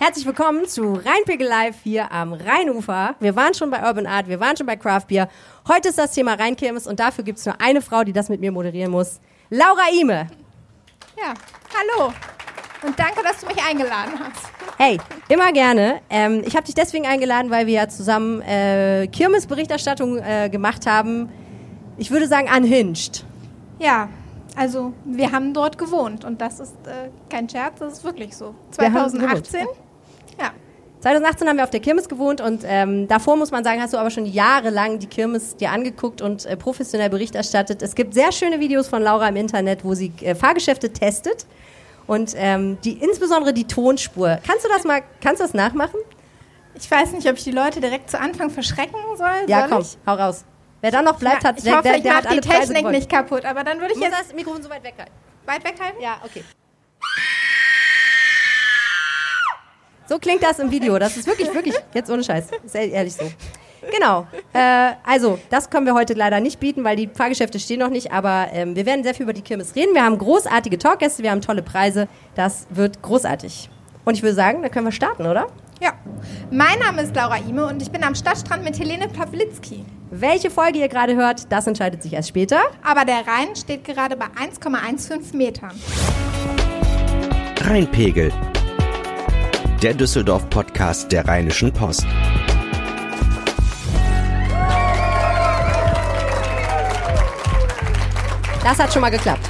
Herzlich willkommen zu Rheinpegel Live hier am Rheinufer. Wir waren schon bei Urban Art, wir waren schon bei Craft Beer. Heute ist das Thema Rheinkirmes und dafür gibt es nur eine Frau, die das mit mir moderieren muss. Laura Ime. Ja, hallo. Und danke, dass du mich eingeladen hast. Hey, immer gerne. Ähm, ich habe dich deswegen eingeladen, weil wir ja zusammen äh, Kirmesberichterstattung äh, gemacht haben. Ich würde sagen, unhinged. Ja, also wir haben dort gewohnt und das ist äh, kein Scherz, das ist wirklich so. Wir haben 2018, ja. 2018 haben wir auf der Kirmes gewohnt und ähm, davor muss man sagen, hast du aber schon jahrelang die Kirmes dir angeguckt und äh, professionell Bericht erstattet. Es gibt sehr schöne Videos von Laura im Internet, wo sie äh, Fahrgeschäfte testet und ähm, die insbesondere die Tonspur. Kannst du das mal, kannst du das nachmachen? Ich weiß nicht, ob ich die Leute direkt zu Anfang verschrecken soll. Ja, soll komm, ich? hau raus. Wer dann noch bleibt, hat ich der, hoffe, der, ich der hat mache die Technik nicht kaputt, aber dann würde ich musst jetzt das Mikrofon so weit weghalten. weit weghalten. Ja, okay. So klingt das im Video. Das ist wirklich, wirklich, jetzt ohne Scheiß. Ist ehr- ehrlich so. Genau. Äh, also, das können wir heute leider nicht bieten, weil die Fahrgeschäfte stehen noch nicht. Aber ähm, wir werden sehr viel über die Kirmes reden. Wir haben großartige Talkgäste, wir haben tolle Preise. Das wird großartig. Und ich würde sagen, da können wir starten, oder? Ja. Mein Name ist Laura Ime und ich bin am Stadtstrand mit Helene Pawlitzki. Welche Folge ihr gerade hört, das entscheidet sich erst später. Aber der Rhein steht gerade bei 1,15 Metern. Rheinpegel. Der Düsseldorf-Podcast der Rheinischen Post. Das hat schon mal geklappt.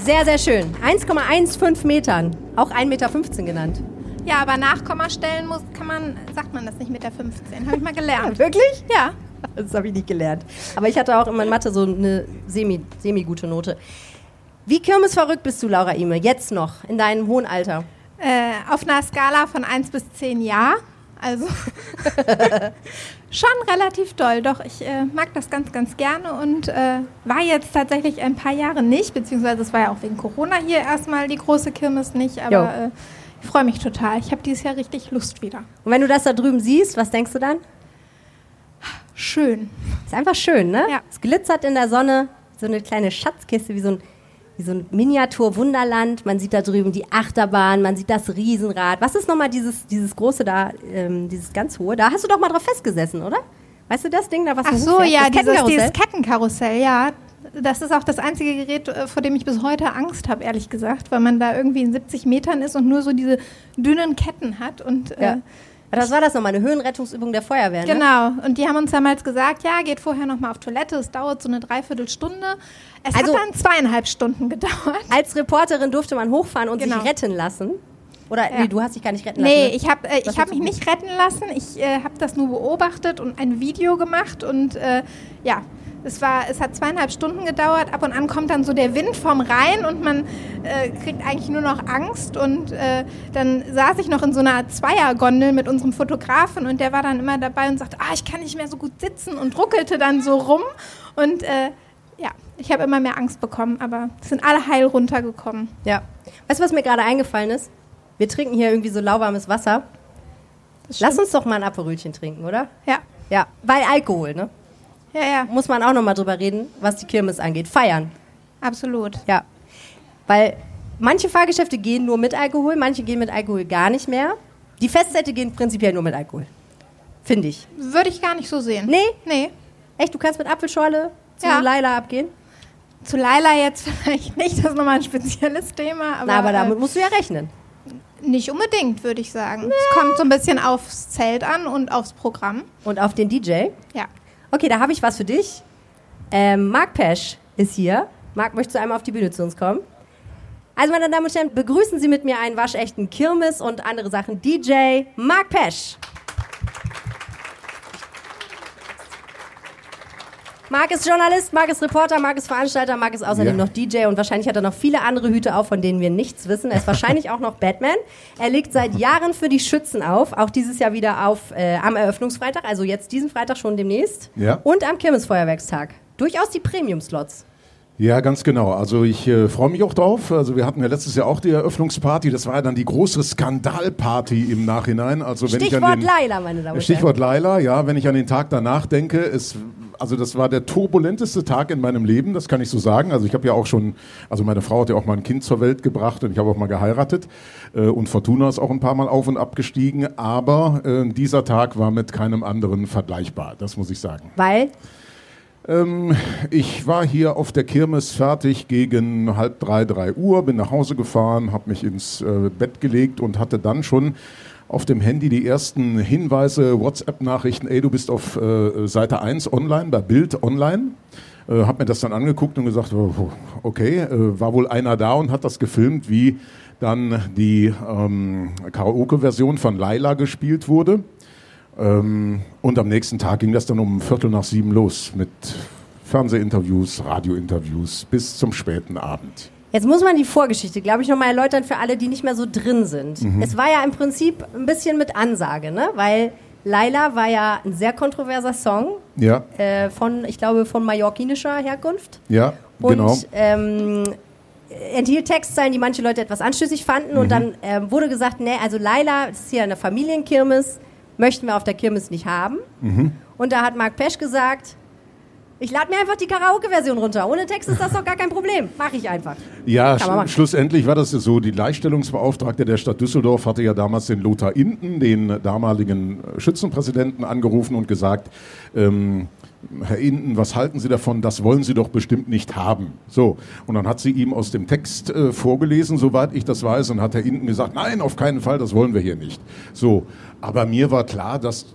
Sehr, sehr schön. 1,15 Metern. Auch 1,15 Meter genannt. Ja, aber Nachkommastellen muss, kann man, sagt man das nicht mit der 15. Habe ich mal gelernt. Wirklich? Ja. Das habe ich nicht gelernt. Aber ich hatte auch in meiner Mathe so eine semi, semi gute Note. Wie kirmesverrückt bist du, Laura Ime, jetzt noch, in deinem hohen Alter? Äh, auf einer Skala von 1 bis 10 ja. Also schon relativ doll. Doch, ich äh, mag das ganz, ganz gerne und äh, war jetzt tatsächlich ein paar Jahre nicht, beziehungsweise es war ja auch wegen Corona hier erstmal die große Kirmes nicht, aber äh, ich freue mich total. Ich habe dieses Jahr richtig Lust wieder. Und wenn du das da drüben siehst, was denkst du dann? Schön. Ist einfach schön, ne? Ja. Es glitzert in der Sonne, so eine kleine Schatzkiste, wie so ein, wie so ein Miniatur-Wunderland. Man sieht da drüben die Achterbahn, man sieht das Riesenrad. Was ist nochmal dieses, dieses große da, ähm, dieses ganz hohe? Da hast du doch mal drauf festgesessen, oder? Weißt du das Ding da, was Ach so, ja, das dieses, Kettenkarussell? dieses Kettenkarussell, ja. Das ist auch das einzige Gerät, äh, vor dem ich bis heute Angst habe, ehrlich gesagt, weil man da irgendwie in 70 Metern ist und nur so diese dünnen Ketten hat. Und, äh, Ja. Was war das nochmal? Eine Höhenrettungsübung der Feuerwehr, ne? Genau, und die haben uns damals gesagt, ja, geht vorher nochmal auf Toilette, es dauert so eine Dreiviertelstunde. Es Also- hat dann zweieinhalb Stunden gedauert. Als Reporterin durfte man hochfahren und Genau. sich retten lassen. Oder, Ja. nee, du hast dich gar nicht retten lassen. Nee, ne? ich habe äh, ich hab mich nicht retten lassen. Ich äh, habe das nur beobachtet und ein Video gemacht. Und äh, ja, es, war, es hat zweieinhalb Stunden gedauert. Ab und an kommt dann so der Wind vom Rhein und man äh, kriegt eigentlich nur noch Angst. Und äh, dann saß ich noch in so einer Zweiergondel mit unserem Fotografen und der war dann immer dabei und sagte, ah, ich kann nicht mehr so gut sitzen und ruckelte dann so rum. Und äh, ja, ich habe immer mehr Angst bekommen, aber sind alle heil runtergekommen. Ja. Weißt du, was mir gerade eingefallen ist? Wir trinken hier irgendwie so lauwarmes Wasser. Lass uns doch mal ein Aperölchen trinken, oder? Ja, Ja. Weil Alkohol, ne? ja, ja, Muss man auch nochmal drüber reden, was die Kirmes angeht. Feiern. absolut. Ja. Weil manche Fahrgeschäfte gehen nur mit Alkohol, manche gehen mit Alkohol gar nicht mehr. Die Festzelte gehen prinzipiell nur mit Alkohol. Finde ich. Würde ich gar nicht so sehen. Nee? Nee. Echt, du kannst mit Apfelschorle zu Ja. Laila abgehen? Zu Laila jetzt vielleicht nicht, das ist nochmal ein spezielles Thema. Aber, Na, aber damit äh, musst du ja rechnen. nicht unbedingt, würde ich sagen. Es kommt so ein bisschen aufs Zelt an und aufs Programm. Und auf den DJ. Ja. Okay, da habe ich was für dich. Ähm, Marc Pesch ist hier. Marc, möchtest du einmal auf die Bühne zu uns kommen? Also, meine Damen und Herren, begrüßen Sie mit mir einen waschechten Kirmes und andere Sachen DJ Marc Pesch. Marc ist Journalist, Marc ist Reporter, Marc ist Veranstalter, Marc ist außerdem Ja. noch DJ und wahrscheinlich hat er noch viele andere Hüte auf, von denen wir nichts wissen. Er ist wahrscheinlich auch noch Batman. Er legt seit Jahren für die Schützen auf, auch dieses Jahr wieder auf äh, am Eröffnungsfreitag, also jetzt diesen Freitag schon demnächst. Ja. Und am Kirmesfeuerwerkstag. Durchaus die Premium-Slots. Ja, ganz genau. Also ich äh, freue mich auch drauf. Also wir hatten ja letztes Jahr auch die Eröffnungsparty. Das war ja dann die große Skandalparty im Nachhinein. Also wenn ich Stichwort an den Laila, meine Damen und Herren. Stichwort Laila, ja, wenn ich an den Tag danach denke, es also das war der turbulenteste Tag in meinem Leben, das kann ich so sagen. Also ich habe ja auch schon, also meine Frau hat ja auch mal ein Kind zur Welt gebracht und ich habe auch mal geheiratet äh, und Fortuna ist auch ein paar Mal auf und ab gestiegen, aber äh, dieser Tag war mit keinem anderen vergleichbar, das muss ich sagen. Weil? Ähm, ich war hier auf der Kirmes fertig gegen halb drei, drei Uhr, bin nach Hause gefahren, habe mich ins äh, Bett gelegt und hatte dann schon auf dem Handy die ersten Hinweise, WhatsApp-Nachrichten, ey, du bist auf äh, Seite 1 online, bei Bild online. Äh, hab mir das dann angeguckt und gesagt, oh, oh, okay, äh, war wohl einer da und hat das gefilmt, wie dann die ähm, Karaoke-Version von Laila gespielt wurde. Ähm, und am nächsten Tag ging das dann um Viertel nach sieben los mit Fernsehinterviews, Radiointerviews bis zum späten Abend. Jetzt muss man die Vorgeschichte, glaube ich, nochmal erläutern für alle, die nicht mehr so drin sind. Mhm. Es war ja im Prinzip ein bisschen mit Ansage, ne? Weil Laila war ja ein sehr kontroverser Song. Ja. Äh, von, ich glaube, von mallorquinischer Herkunft. Ja, und, genau. Ähm, enthielt Textzeilen, die manche Leute etwas anstößig fanden. Mhm. Und dann ähm, wurde gesagt, nee, also Laila, das ist hier eine Familienkirmes, möchten wir auf der Kirmes nicht haben. Mhm. Und da hat Marc Pesch gesagt, ich lade mir einfach die Karaoke-Version runter. Ohne Text ist das doch gar kein Problem. Mache ich einfach. Ja, sch schlussendlich war das so. Die Gleichstellungsbeauftragte der Stadt Düsseldorf hatte ja damals den Lothar Inten, den damaligen Schützenpräsidenten, angerufen und gesagt, ähm, Herr Inten, was halten Sie davon? Das wollen Sie doch bestimmt nicht haben. So. Und dann hat sie ihm aus dem Text äh, vorgelesen, soweit ich das weiß, und hat Herr Inten gesagt, nein, auf keinen Fall, das wollen wir hier nicht. So. Aber mir war klar, dass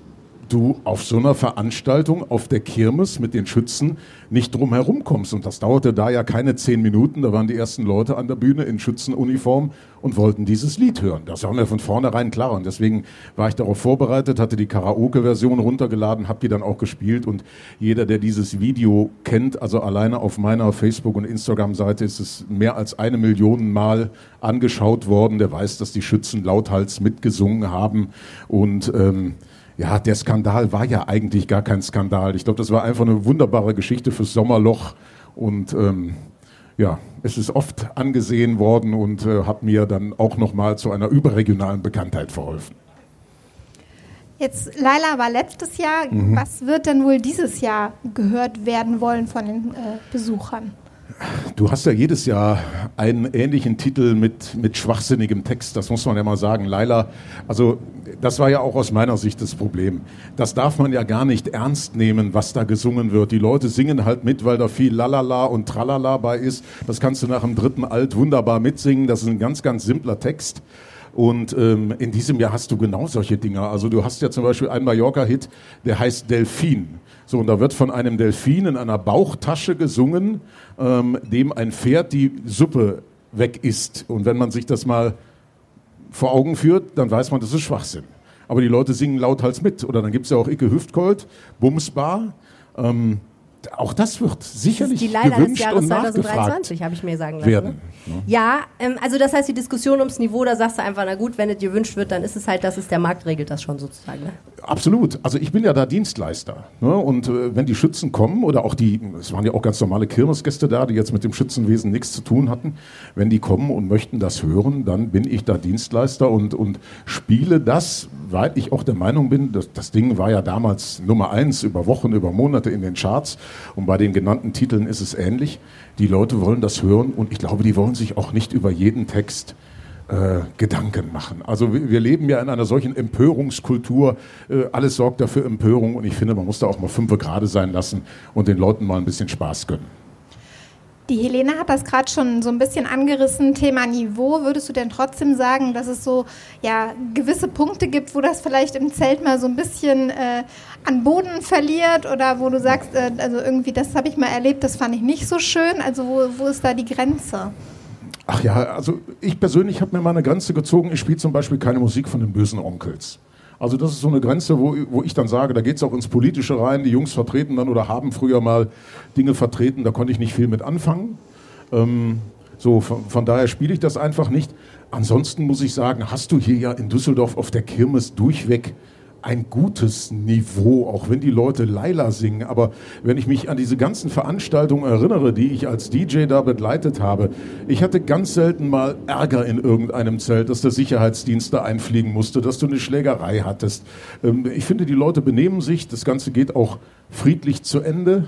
du auf so einer Veranstaltung auf der Kirmes mit den Schützen nicht drum herum kommst. Und das dauerte da ja keine zehn Minuten. Da waren die ersten Leute an der Bühne in Schützenuniform und wollten dieses Lied hören. Das war mir von vornherein klar. Und deswegen war ich darauf vorbereitet, hatte die Karaoke-Version runtergeladen, habe die dann auch gespielt. Und jeder, der dieses Video kennt, also alleine auf meiner Facebook- und Instagram-Seite ist es mehr als eine Million Mal angeschaut worden. Der weiß, dass die Schützen lauthals mitgesungen haben. Und ähm, ja, der Skandal war ja eigentlich gar kein Skandal. Ich glaube, das war einfach eine wunderbare Geschichte fürs Sommerloch und ähm, ja, es ist oft angesehen worden und äh, hat mir dann auch nochmal zu einer überregionalen Bekanntheit verholfen. Jetzt, Laila war letztes Jahr. Mhm. Was wird denn wohl dieses Jahr gehört werden wollen von den äh, Besuchern? Du hast ja jedes Jahr einen ähnlichen Titel mit, mit schwachsinnigem Text, das muss man ja mal sagen. Laila, also das war ja auch aus meiner Sicht das Problem. Das darf man ja gar nicht ernst nehmen, was da gesungen wird. Die Leute singen halt mit, weil da viel Lalala und Tralala bei ist. Das kannst du nach dem dritten Alt wunderbar mitsingen. Das ist ein ganz, ganz simpler Text. Und ähm, in diesem Jahr hast du genau solche Dinge. Also du hast ja zum Beispiel einen Mallorca-Hit, der heißt Delfin. So, und da wird von einem Delfin in einer Bauchtasche gesungen, ähm, dem ein Pferd die Suppe weg isst. Und wenn man sich das mal vor Augen führt, dann weiß man, das ist Schwachsinn. Aber die Leute singen lauthals mit. Oder dann gibt es ja auch Icke Hüftgold, Bumsbar. Ähm, auch das wird sicherlich das die Leila gewünscht des Jahres und 2023, habe ich mir sagen lassen. Werden. Ne? Ja, ähm, also das heißt, die Diskussion ums Niveau, da sagst du einfach, na gut, wenn es gewünscht wird, dann ist es halt, dass es der Markt regelt das schon sozusagen. Ne? Absolut. Also ich bin ja da Dienstleister. Ne? Und äh, wenn die Schützen kommen oder auch die, es waren ja auch ganz normale Kirmesgäste da, die jetzt mit dem Schützenwesen nichts zu tun hatten, wenn die kommen und möchten das hören, dann bin ich da Dienstleister und, und spiele das, weil ich auch der Meinung bin, dass, das Ding war ja damals Nummer eins über Wochen, über Monate in den Charts und bei den genannten Titeln ist es ähnlich. Die Leute wollen das hören und ich glaube, die wollen sich auch nicht über jeden Text äh, Gedanken machen. Also wir, wir, leben ja in einer solchen Empörungskultur. Äh, alles sorgt dafür Empörung und ich finde, man muss da auch mal fünfe gerade sein lassen und den Leuten mal ein bisschen Spaß gönnen. Die Helene hat das gerade schon so ein bisschen angerissen, Thema Niveau. Würdest du denn trotzdem sagen, dass es so ja, gewisse Punkte gibt, wo das vielleicht im Zelt mal so ein bisschen äh, an Boden verliert oder wo du sagst, äh, also irgendwie, das habe ich mal erlebt, das fand ich nicht so schön. Also wo, wo ist da die Grenze? Ach ja, also ich persönlich habe mir mal eine Grenze gezogen. Ich spiele zum Beispiel keine Musik von den bösen Onkels. Also das ist so eine Grenze, wo, wo ich dann sage, da geht es auch ins Politische rein. Die Jungs vertreten dann oder haben früher mal Dinge vertreten, da konnte ich nicht viel mit anfangen. Ähm, so, von, von daher spiele ich das einfach nicht. Ansonsten muss ich sagen, hast du hier ja in Düsseldorf auf der Kirmes durchweg ein gutes Niveau, auch wenn die Leute Laila singen. Aber wenn ich mich an diese ganzen Veranstaltungen erinnere, die ich als DJ da begleitet habe, ich hatte ganz selten mal Ärger in irgendeinem Zelt, dass der Sicherheitsdienst da einfliegen musste, dass du eine Schlägerei hattest. Ähm, ich finde, die Leute benehmen sich, das Ganze geht auch friedlich zu Ende.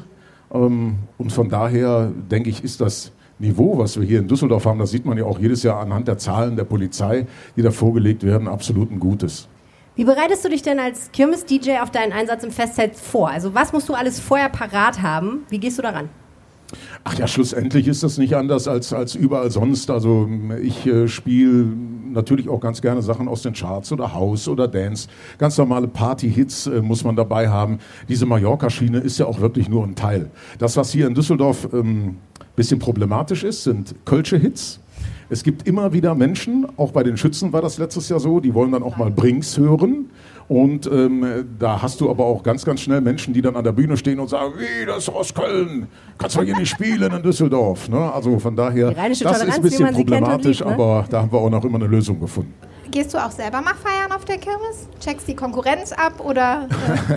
Ähm, und von daher denke ich, ist das Niveau, was wir hier in Düsseldorf haben, das sieht man ja auch jedes Jahr anhand der Zahlen der Polizei, die da vorgelegt werden, absolut ein gutes. Wie bereitest du dich denn als Kirmes-DJ auf deinen Einsatz im Festzelt vor? Also was musst du alles vorher parat haben? Wie gehst du daran? Ach ja, schlussendlich ist das nicht anders als, als überall sonst. Also ich äh, spiele natürlich auch ganz gerne Sachen aus den Charts oder House oder Dance. Ganz normale Party-Hits äh, muss man dabei haben. Diese Mallorca-Schiene ist ja auch wirklich nur ein Teil. Das, was hier in Düsseldorf ein ähm, bisschen problematisch ist, sind Kölsche Hits. Es gibt immer wieder Menschen, auch bei den Schützen war das letztes Jahr so, die wollen dann auch mal Brings hören. Und ähm, da hast du aber auch ganz, ganz schnell Menschen, die dann an der Bühne stehen und sagen, wie, das ist aus Köln, kannst du hier nicht spielen in Düsseldorf. Ne? Also von daher, das ist ein bisschen problematisch, liebt, ne? aber da haben wir auch noch immer eine Lösung gefunden. Gehst du auch selber mal feiern auf der Kirmes? Checkst die Konkurrenz ab oder?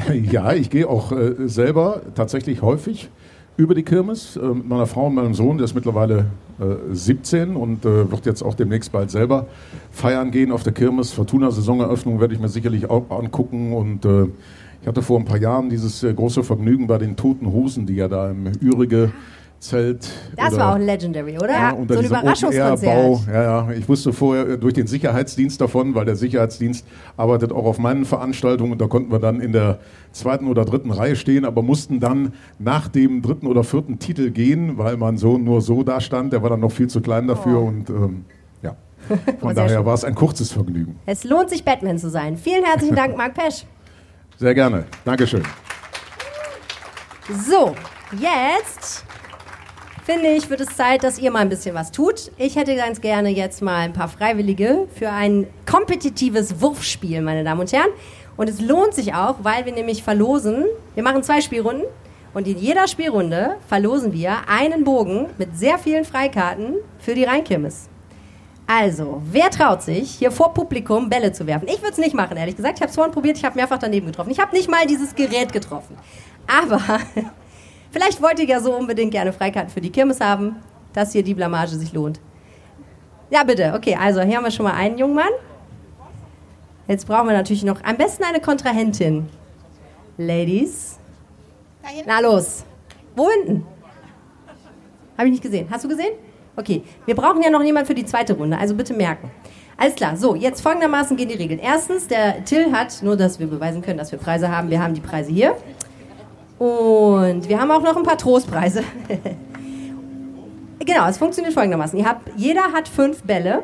Äh? ja, ich gehe auch äh, selber tatsächlich häufig über die Kirmes äh, mit meiner Frau und meinem Sohn, der ist mittlerweile äh, 17 und äh, wird jetzt auch demnächst bald selber feiern gehen auf der Kirmes. Fortuna-Saisoneröffnung werde ich mir sicherlich auch angucken und äh, ich hatte vor ein paar Jahren dieses äh, große Vergnügen bei den Toten Hosen, die ja da im Ürige Zelt. Das war auch legendary, oder? Ja, unter so ein Überraschungskonzert. Ja, ja, ich wusste vorher äh, durch den Sicherheitsdienst davon, weil der Sicherheitsdienst arbeitet auch auf meinen Veranstaltungen und da konnten wir dann in der zweiten oder dritten Reihe stehen, aber mussten dann nach dem dritten oder vierten Titel gehen, weil mein Sohn nur so da stand. Der war dann noch viel zu klein dafür oh. und ähm, ja. Von daher war es ein kurzes Vergnügen. Es lohnt sich, Batman zu sein. Vielen herzlichen Dank, Marc Pesch. Sehr gerne. Dankeschön. So, jetzt finde ich, wird es Zeit, dass ihr mal ein bisschen was tut. Ich hätte ganz gerne jetzt mal ein paar Freiwillige für ein kompetitives Wurfspiel, meine Damen und Herren. Und es lohnt sich auch, weil wir nämlich verlosen. Wir machen zwei Spielrunden und in jeder Spielrunde verlosen wir einen Bogen mit sehr vielen Freikarten für die Rheinkirmes. Also, wer traut sich, hier vor Publikum Bälle zu werfen? Ich würde es nicht machen, ehrlich gesagt. Ich habe es vorhin probiert, ich habe mehrfach daneben getroffen. Ich habe nicht mal dieses Gerät getroffen. Aber Vielleicht wollt ihr ja so unbedingt gerne Freikarten für die Kirmes haben, dass hier die Blamage sich lohnt. Ja, bitte. Okay, also hier haben wir schon mal einen jungen Mann. Jetzt brauchen wir natürlich noch am besten eine Kontrahentin. Ladies. Na los. Wo hinten? Habe ich nicht gesehen. Hast du gesehen? Okay, wir brauchen ja noch jemanden für die zweite Runde, also bitte merken. Alles klar, so, jetzt folgendermaßen gehen die Regeln. Erstens, der Till hat, nur dass wir beweisen können, dass wir Preise haben, wir haben die Preise hier. Und wir haben auch noch ein paar Trostpreise. genau, es funktioniert folgendermaßen. Ihr habt, jeder hat fünf Bälle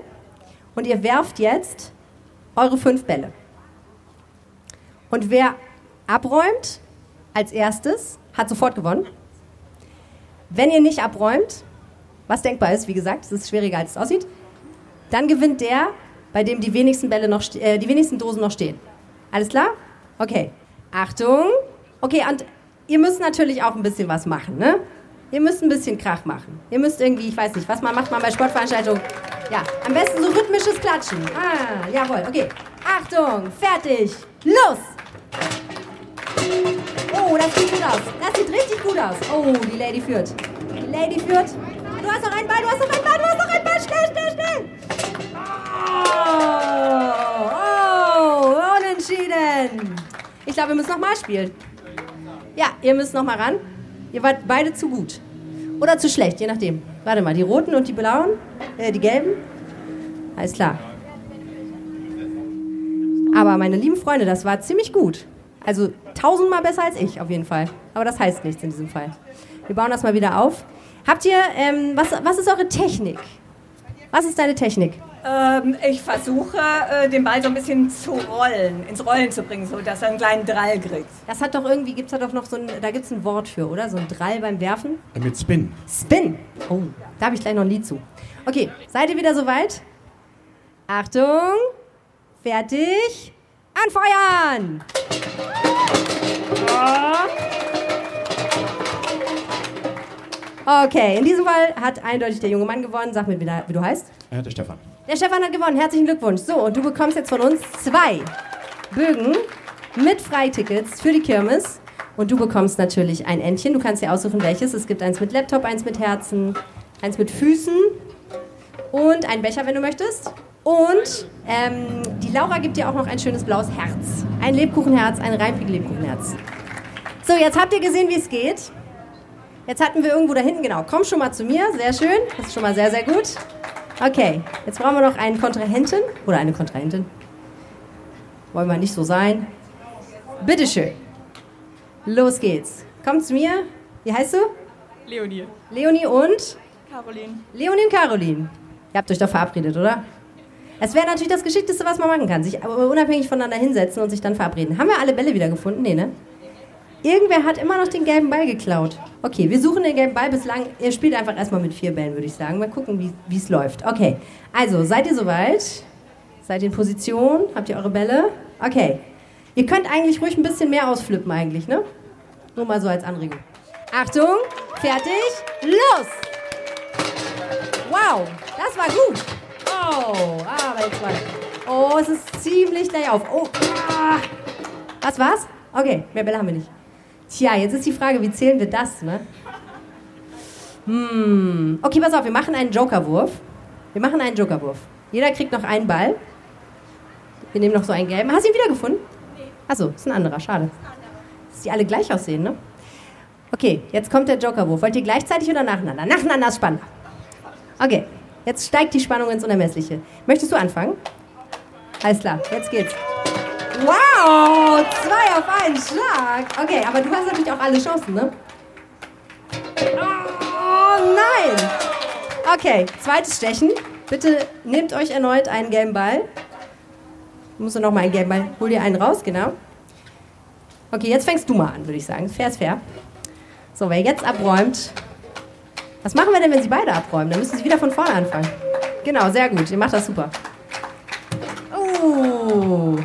und ihr werft jetzt eure fünf Bälle. Und wer abräumt als erstes, hat sofort gewonnen. Wenn ihr nicht abräumt, was denkbar ist, wie gesagt, es ist schwieriger als es aussieht, dann gewinnt der, bei dem die wenigsten Bälle noch, äh, die wenigsten Dosen noch stehen. Alles klar? Okay. Achtung. Okay, und ihr müsst natürlich auch ein bisschen was machen, ne? Ihr müsst ein bisschen Krach machen. Ihr müsst irgendwie, ich weiß nicht, was man macht man bei Sportveranstaltungen? Ja, am besten so rhythmisches Klatschen. Ah, jawohl, okay. Achtung, fertig, los! Oh, das sieht gut aus. Das sieht richtig gut aus. Oh, die Lady führt. Die Lady führt. Du hast noch einen Ball, du hast noch einen Ball, du hast noch einen Ball. Schnell, schnell, schnell. Oh, oh unentschieden. Ich glaube, wir müssen nochmal spielen. Ja, ihr müsst noch mal ran. Ihr wart beide zu gut. Oder zu schlecht, je nachdem. Warte mal, die roten und die blauen? Äh, die gelben? Alles klar. Aber meine lieben Freunde, das war ziemlich gut. Also tausendmal besser als ich, auf jeden Fall. Aber das heißt nichts in diesem Fall. Wir bauen das mal wieder auf. Habt ihr, ähm, was, was ist eure Technik? Was ist deine Technik? Ähm, ich versuche, äh, den Ball so ein bisschen zu rollen, ins Rollen zu bringen, so dass er einen kleinen Drall kriegt. Das hat doch irgendwie, gibt es da doch noch so ein, da gibt es ein Wort für, oder? So ein Drall beim Werfen? Mit Spin. Spin. Oh, da habe ich gleich noch ein Lied zu. Okay, seid ihr wieder soweit? Achtung, fertig, anfeuern! Okay, in diesem Fall hat eindeutig der junge Mann gewonnen. Sag mir wieder, wie du heißt. Äh, der Stefan. Der Stefan hat gewonnen. Herzlichen Glückwunsch. So, und du bekommst jetzt von uns zwei Bögen mit Freitickets für die Kirmes. Und du bekommst natürlich ein Entchen. Du kannst dir aussuchen, welches. Es gibt eins mit Laptop, eins mit Herzen, eins mit Füßen und einen Becher, wenn du möchtest. Und ähm, die Laura gibt dir auch noch ein schönes blaues Herz. Ein Lebkuchenherz, ein Reimpigen-Lebkuchenherz. So, jetzt habt ihr gesehen, wie es geht. Jetzt hatten wir irgendwo da hinten, genau. Komm schon mal zu mir, sehr schön. Das ist schon mal sehr, sehr gut. Okay, jetzt brauchen wir noch einen Kontrahenten oder eine Kontrahentin. Wollen wir nicht so sein. Bitteschön. Los geht's. Komm zu mir. Wie heißt du? Leonie. Leonie und? Caroline. Leonie und Caroline. Ihr habt euch doch verabredet, oder? Es wäre natürlich das Geschickteste, was man machen kann. Sich unabhängig voneinander hinsetzen und sich dann verabreden. Haben wir alle Bälle wieder gefunden? Nee, ne? Irgendwer hat immer noch den gelben Ball geklaut. Okay, wir suchen den gelben Ball bislang. Ihr spielt einfach erstmal mit vier Bällen, würde ich sagen. Mal gucken, wie es läuft. Okay, also seid ihr soweit? Seid ihr in Position? Habt ihr eure Bälle? Okay. Ihr könnt eigentlich ruhig ein bisschen mehr ausflippen eigentlich, ne? Nur mal so als Anregung. Achtung, fertig, los! Wow, das war gut. Oh, aber jetzt mal. Oh, es ist ziemlich gleich auf. Oh, ah. Was war's? Okay, mehr Bälle haben wir nicht. Tja, jetzt ist die Frage, wie zählen wir das, ne? Hm. Okay, pass auf, wir machen einen Jokerwurf. Wir machen einen Jokerwurf. Jeder kriegt noch einen Ball. Wir nehmen noch so einen gelben. Hast du ihn wiedergefunden? Nee. Achso, ist ein anderer, schade. Dass die alle gleich aussehen, ne? Okay, jetzt kommt der Jokerwurf. Wollt ihr gleichzeitig oder nacheinander? Nacheinander ist spannender. Okay, jetzt steigt die Spannung ins Unermessliche. Möchtest du anfangen? Alles klar, jetzt geht's. Wow, zwei auf einen Schlag. Okay, aber du hast natürlich auch alle Chancen, ne? Oh nein! Okay, zweites Stechen. Bitte nehmt euch erneut einen gelben Ball. Musst du noch mal einen gelben Ball. Hol dir einen raus, genau. Okay, jetzt fängst du mal an, würde ich sagen. Fair ist fair. So, wer jetzt abräumt. Was machen wir denn, wenn sie beide abräumen? Dann müssen sie wieder von vorne anfangen. Genau, sehr gut. Ihr macht das super. Oh.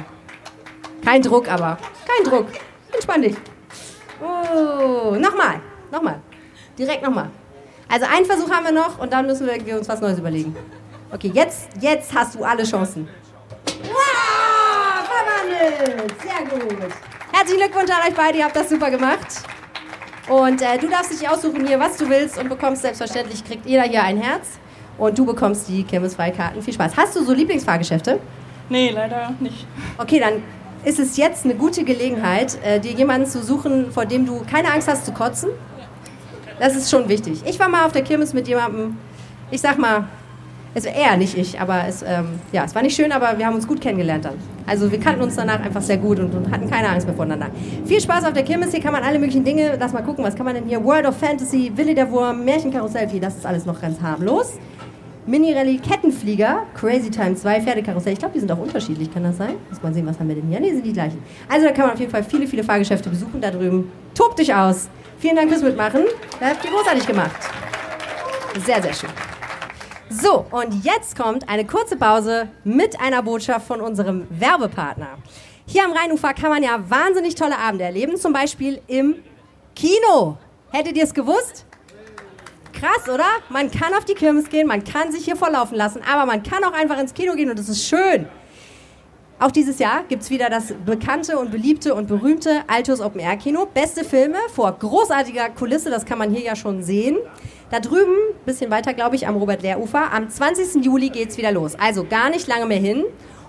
Kein Druck aber. Kein Druck. Entspann dich. Oh. Nochmal. Nochmal. Direkt nochmal. Also einen Versuch haben wir noch und dann müssen wir uns was Neues überlegen. Okay, jetzt, jetzt hast du alle Chancen. Wow, verwandelt. Sehr gut. Herzlichen Glückwunsch an euch beide, ihr habt das super gemacht. Und äh, du darfst dich aussuchen hier, was du willst und bekommst selbstverständlich, kriegt jeder hier ein Herz. Und du bekommst die Kirmesfreikarten. Viel Spaß. Hast du so Lieblingsfahrgeschäfte? Nee, leider nicht. Okay, dann ist es jetzt eine gute Gelegenheit, äh, dir jemanden zu suchen, vor dem du keine Angst hast zu kotzen. Das ist schon wichtig. Ich war mal auf der Kirmes mit jemandem, ich sag mal, also er, nicht ich, aber es, ähm, ja, es war nicht schön, aber wir haben uns gut kennengelernt dann. Also wir kannten uns danach einfach sehr gut und, und, hatten keine Angst mehr voneinander. Viel Spaß auf der Kirmes, hier kann man alle möglichen Dinge, lass mal gucken, was kann man denn hier? World of Fantasy, Willi der Wurm, Märchenkarussell, das ist alles noch ganz harmlos. Mini-Rallye, Kettenflieger, Crazy Time 2, Pferdekarussell. Ich glaube, die sind auch unterschiedlich, kann das sein? Muss mal sehen, was haben wir denn hier? Ne, sind die gleichen. Also da kann man auf jeden Fall viele, viele Fahrgeschäfte besuchen da drüben. Tobt dich aus. Vielen Dank fürs Mitmachen. Das habt ihr großartig gemacht. Sehr, sehr schön. So, und jetzt kommt eine kurze Pause mit einer Botschaft von unserem Werbepartner. Hier am Rheinufer kann man ja wahnsinnig tolle Abende erleben, zum Beispiel im Kino. Hättet ihr es gewusst? Krass, oder? Man kann auf die Kirmes gehen, man kann sich hier vorlaufen lassen, aber man kann auch einfach ins Kino gehen und das ist schön. Auch dieses Jahr gibt es wieder das bekannte und beliebte und berühmte Altus Open Air Kino. Beste Filme vor großartiger Kulisse, das kann man hier ja schon sehen. Da drüben, bisschen weiter, glaube ich, am Robert-Lehr-Ufer, am 20. Juli geht es wieder los. Also gar nicht lange mehr hin.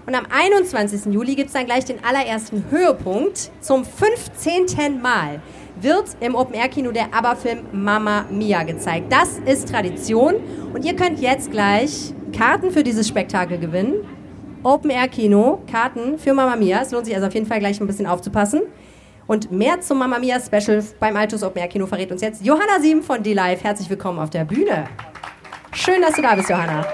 Und am 21. Juli gibt es dann gleich den allerersten Höhepunkt zum 15. Mal wird im Open-Air-Kino der ABBA-Film Mama Mia gezeigt. Das ist Tradition und ihr könnt jetzt gleich Karten für dieses Spektakel gewinnen. Open-Air-Kino, Karten für Mama Mia. Es lohnt sich also auf jeden Fall gleich ein bisschen aufzupassen. Und mehr zum Mama Mia Special beim Altus Open Air Kino verrät uns jetzt Johanna Sieben von D-Live. Herzlich willkommen auf der Bühne. Schön, dass du da bist, Johanna.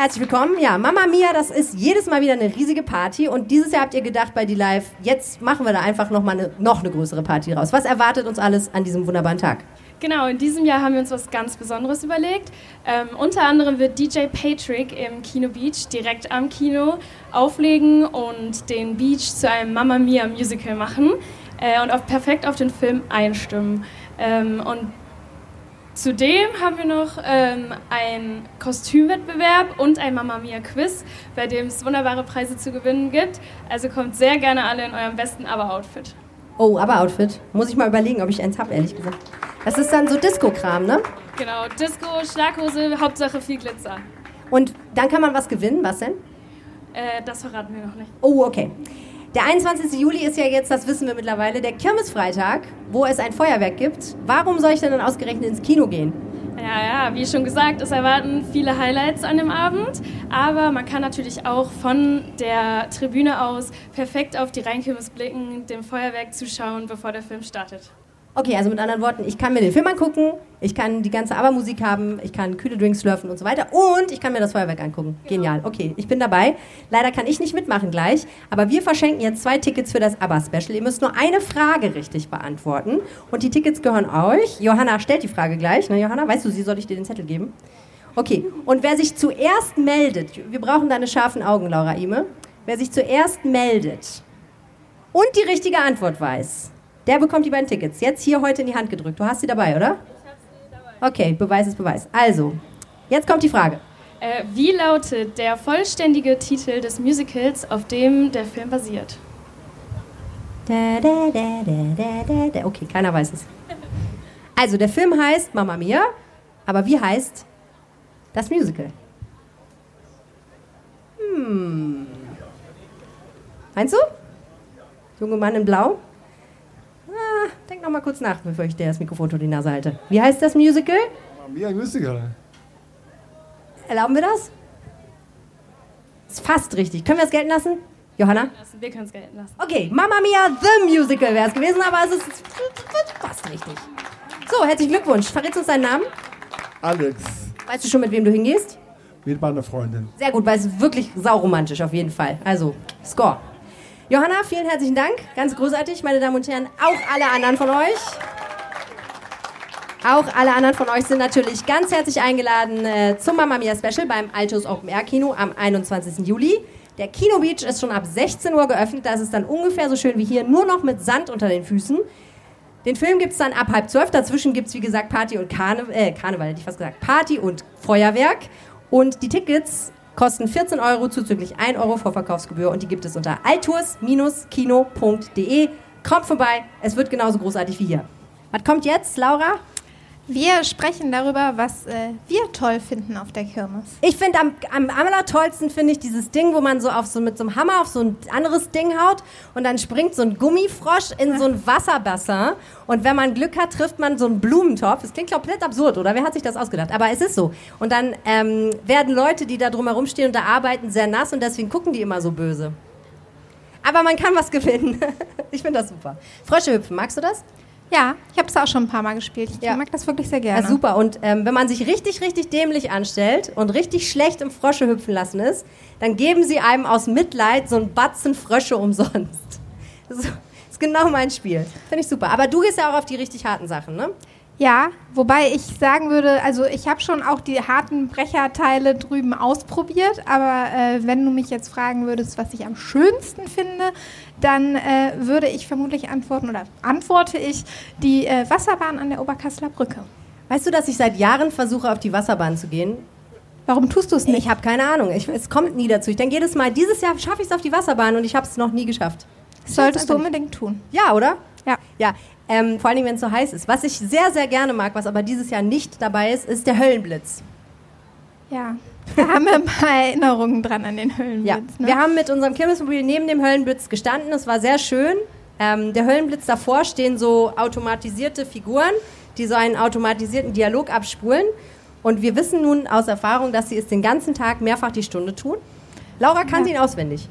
Herzlich willkommen. Ja, Mama Mia, das ist jedes Mal wieder eine riesige Party und dieses Jahr habt ihr gedacht bei D-Live, jetzt machen wir da einfach noch mal eine, noch eine größere Party raus. Was erwartet uns alles an diesem wunderbaren Tag? Genau, in diesem Jahr haben wir uns was ganz Besonderes überlegt. Ähm, unter anderem wird DJ Patrick im Kino Beach direkt am Kino auflegen und den Beach zu einem Mama Mia Musical machen äh, und auf, perfekt auf den Film einstimmen. Ähm, und Zudem haben wir noch ähm, einen Kostümwettbewerb und ein Mamma Mia Quiz, bei dem es wunderbare Preise zu gewinnen gibt. Also kommt sehr gerne alle in eurem besten Aber-Outfit. Oh, aber Outfit. Muss ich mal überlegen, ob ich eins habe, ehrlich gesagt. Das ist dann so Disco-Kram, ne? Genau, Disco, Schlaghose, Hauptsache viel Glitzer. Und dann kann man was gewinnen. Was denn? Äh, das verraten wir noch nicht. Oh, okay. Der 21. Juli ist ja jetzt, das wissen wir mittlerweile, der Kirmesfreitag, wo es ein Feuerwerk gibt. Warum soll ich denn dann ausgerechnet ins Kino gehen? Ja, ja, wie schon gesagt, es erwarten viele Highlights an dem Abend, aber man kann natürlich auch von der Tribüne aus perfekt auf die Rheinkirmes blicken, dem Feuerwerk zuschauen, bevor der Film startet. Okay, also mit anderen Worten, ich kann mir den Film angucken, ich kann die ganze Aber-Musik haben, ich kann kühle Drinks slurfen und so weiter und ich kann mir das Feuerwerk angucken. Genial. Okay, ich bin dabei. Leider kann ich nicht mitmachen gleich, aber wir verschenken jetzt zwei Tickets für das Aber-Special. Ihr müsst nur eine Frage richtig beantworten und die Tickets gehören euch. Johanna stellt die Frage gleich. Ne, Johanna, weißt du sie, soll ich dir den Zettel geben? Okay, und wer sich zuerst meldet, wir brauchen deine scharfen Augen, Laura Ime, wer sich zuerst meldet und die richtige Antwort weiß, der bekommt die beiden Tickets. Jetzt hier heute in die Hand gedrückt. Du hast sie dabei, oder? Ich habe sie dabei. Okay, Beweis ist Beweis. Also, jetzt kommt die Frage. Äh, wie lautet der vollständige Titel des Musicals, auf dem der Film basiert? Da, da, da. Okay, keiner weiß es. Also, der Film heißt Mamma Mia, aber wie heißt das Musical? Hm. Meinst du? Junge Mann in Blau? Ah, denk noch mal kurz nach, bevor ich dir das Mikrofon vor die Nase halte. Wie heißt das Musical? Mia Musical. Erlauben wir das? Ist fast richtig. Können wir es gelten lassen? Johanna? Wir können es gelten lassen. Okay, Mamma Mia The Musical wäre es gewesen, aber es ist fast richtig. So, herzlichen Glückwunsch. Verrätst du uns deinen Namen? Alex. Weißt du schon, mit wem du hingehst? Mit meiner Freundin. Sehr gut, weil es ist wirklich sauromantisch auf jeden Fall. Also, Score. Johanna, vielen herzlichen Dank. Ganz großartig, meine Damen und Herren. Auch alle anderen von euch. Auch alle anderen von euch sind natürlich ganz herzlich eingeladen äh, zum Mamma Mia Special beim Altus Open Air Kino am 21. Juli. Der Kino Beach ist schon ab 16 Uhr geöffnet. Da ist dann ungefähr so schön wie hier, nur noch mit Sand unter den Füßen. Den Film gibt es dann ab halb zwölf. Dazwischen gibt es, wie gesagt, Party und Karne äh, Karneval, hätte ich fast gesagt. Party und Feuerwerk. Und die Tickets kosten 14 Euro zuzüglich 1 Euro Vorverkaufsgebühr und die gibt es unter altours-kino.de. Kommt vorbei, es wird genauso großartig wie hier. Was kommt jetzt, Laura? Wir sprechen darüber, was äh, wir toll finden auf der Kirmes. Ich finde am, am allertollsten finde ich dieses Ding, wo man so auf so mit so einem Hammer auf so ein anderes Ding haut und dann springt so ein Gummifrosch in so ein Wasserbassin und wenn man Glück hat, trifft man so einen Blumentopf. Das klingt komplett absurd, oder? Wer hat sich das ausgedacht? Aber es ist so. Und dann ähm, werden Leute, die da drumherum stehen und da arbeiten, sehr nass und deswegen gucken die immer so böse. Aber man kann was gewinnen. ich finde das super. Frösche hüpfen, magst du das? Ja, ich habe es auch schon ein paar Mal gespielt. Ich Ja. mag das wirklich sehr gerne. Ja, super. Und ähm, wenn man sich richtig, richtig dämlich anstellt und richtig schlecht im Frösche hüpfen lassen ist, dann geben sie einem aus Mitleid so einen Batzen Frösche umsonst. Das ist, genau mein Spiel. Finde ich super. Aber du gehst ja auch auf die richtig harten Sachen, ne? Ja, wobei ich sagen würde, also ich habe schon auch die harten Brecherteile drüben ausprobiert, aber äh, wenn du mich jetzt fragen würdest, was ich am schönsten finde, dann äh, würde ich vermutlich antworten oder antworte ich die äh, Wasserbahn an der Oberkasseler Brücke. Weißt du, dass ich seit Jahren versuche, auf die Wasserbahn zu gehen? Warum tust du es nicht? Ich habe keine Ahnung. Ich, es kommt nie dazu. Ich denke jedes Mal, dieses Jahr schaffe ich es auf die Wasserbahn und ich habe es noch nie geschafft. Solltest du unbedingt tun. Ja, oder? Ja. Ja, ähm, vor allem, wenn es so heiß ist. Was ich sehr, sehr gerne mag, was aber dieses Jahr nicht dabei ist, ist der Höllenblitz. Ja. Da haben wir ein paar Erinnerungen dran an den Höllenblitz. Ja, ne? wir haben mit unserem Kirmesmobil neben dem Höllenblitz gestanden. Es war sehr schön. Ähm, der Höllenblitz davor stehen so automatisierte Figuren, die so einen automatisierten Dialog abspulen. Und wir wissen nun aus Erfahrung, dass sie es den ganzen Tag mehrfach die Stunde tun. Laura kann sie ihn auswendig.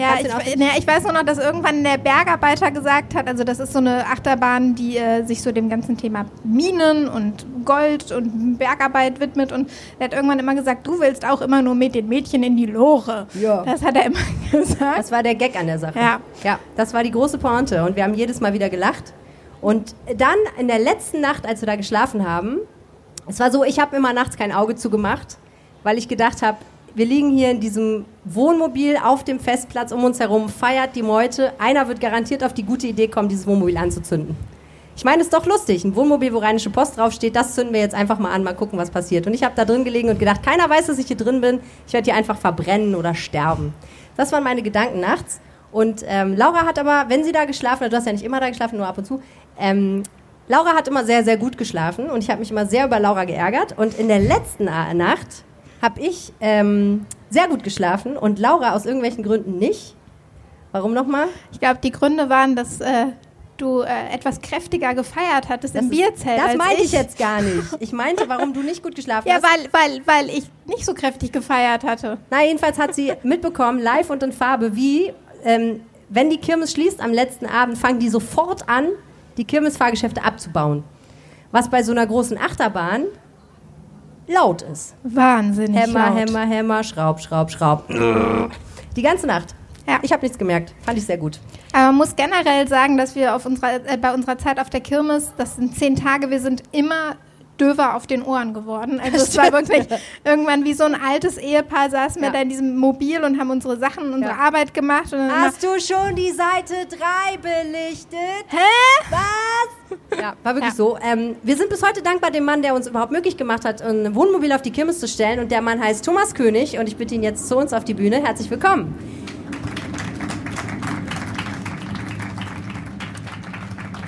Ja, ich, ne, ich weiß nur noch, dass irgendwann der Bergarbeiter gesagt hat, also das ist so eine Achterbahn, die äh, sich so dem ganzen Thema Minen und Gold und Bergarbeit widmet und er hat irgendwann immer gesagt, du willst auch immer nur mit den Mädchen in die Lore. Ja. Das hat er immer gesagt. Das war der Gag an der Sache. Ja. Ja, das war die große Pointe und wir haben jedes Mal wieder gelacht. Und dann in der letzten Nacht, als wir da geschlafen haben, es war so, ich habe immer nachts kein Auge zugemacht, weil ich gedacht habe, wir liegen hier in diesem Wohnmobil auf dem Festplatz um uns herum, feiert die Meute. Einer wird garantiert auf die gute Idee kommen, dieses Wohnmobil anzuzünden. ich meine, es ist doch lustig. Ein Wohnmobil, wo Rheinische Post draufsteht, das zünden wir jetzt einfach mal an, mal gucken, was passiert. Und ich habe da drin gelegen und gedacht, keiner weiß, dass ich hier drin bin. Ich werde hier einfach verbrennen oder sterben. Das waren meine Gedanken nachts. Und ähm, Laura hat aber, wenn sie da geschlafen hat, du hast ja nicht immer da geschlafen, nur ab und zu, ähm, Laura hat immer sehr, sehr gut geschlafen und ich habe mich immer sehr über Laura geärgert. Und in der letzten Nacht habe ich ähm, sehr gut geschlafen und Laura aus irgendwelchen Gründen nicht. Warum nochmal? Ich glaube, die Gründe waren, dass äh, du äh, etwas kräftiger gefeiert hattest im ist- Bierzelt. Das meinte ich. ich jetzt gar nicht. Ich meinte, warum du nicht gut geschlafen Ja, hast. weil, weil, weil ich nicht so kräftig gefeiert hatte. Na, jedenfalls hat sie mitbekommen, live und in Farbe, wie, ähm, wenn die Kirmes schließt am letzten Abend, fangen die sofort an, die Kirmesfahrgeschäfte abzubauen. Was bei so einer großen Achterbahn laut ist. Wahnsinnig Hämmer, laut. Hämmer, Hämmer, Schraub, Schraub, Schraub. Die ganze Nacht. Ja. Ich habe nichts gemerkt. Fand ich sehr gut. Aber man muss generell sagen, dass wir auf unserer, äh, bei unserer Zeit auf der Kirmes, das sind zehn Tage, wir sind immer döver auf den Ohren geworden. Also es war wirklich irgendwann wie so ein altes Ehepaar saßen wir Ja. da in diesem Mobil und haben unsere Sachen, unsere Ja. Arbeit gemacht. Hast du schon die Seite 3 belichtet? Hä? Was? Ja, war wirklich Ja. so. Ähm, wir sind bis heute dankbar dem Mann, der uns überhaupt möglich gemacht hat, ein Wohnmobil auf die Kirmes zu stellen. Und der Mann heißt Thomas König. Und ich bitte ihn jetzt zu uns auf die Bühne. Herzlich willkommen.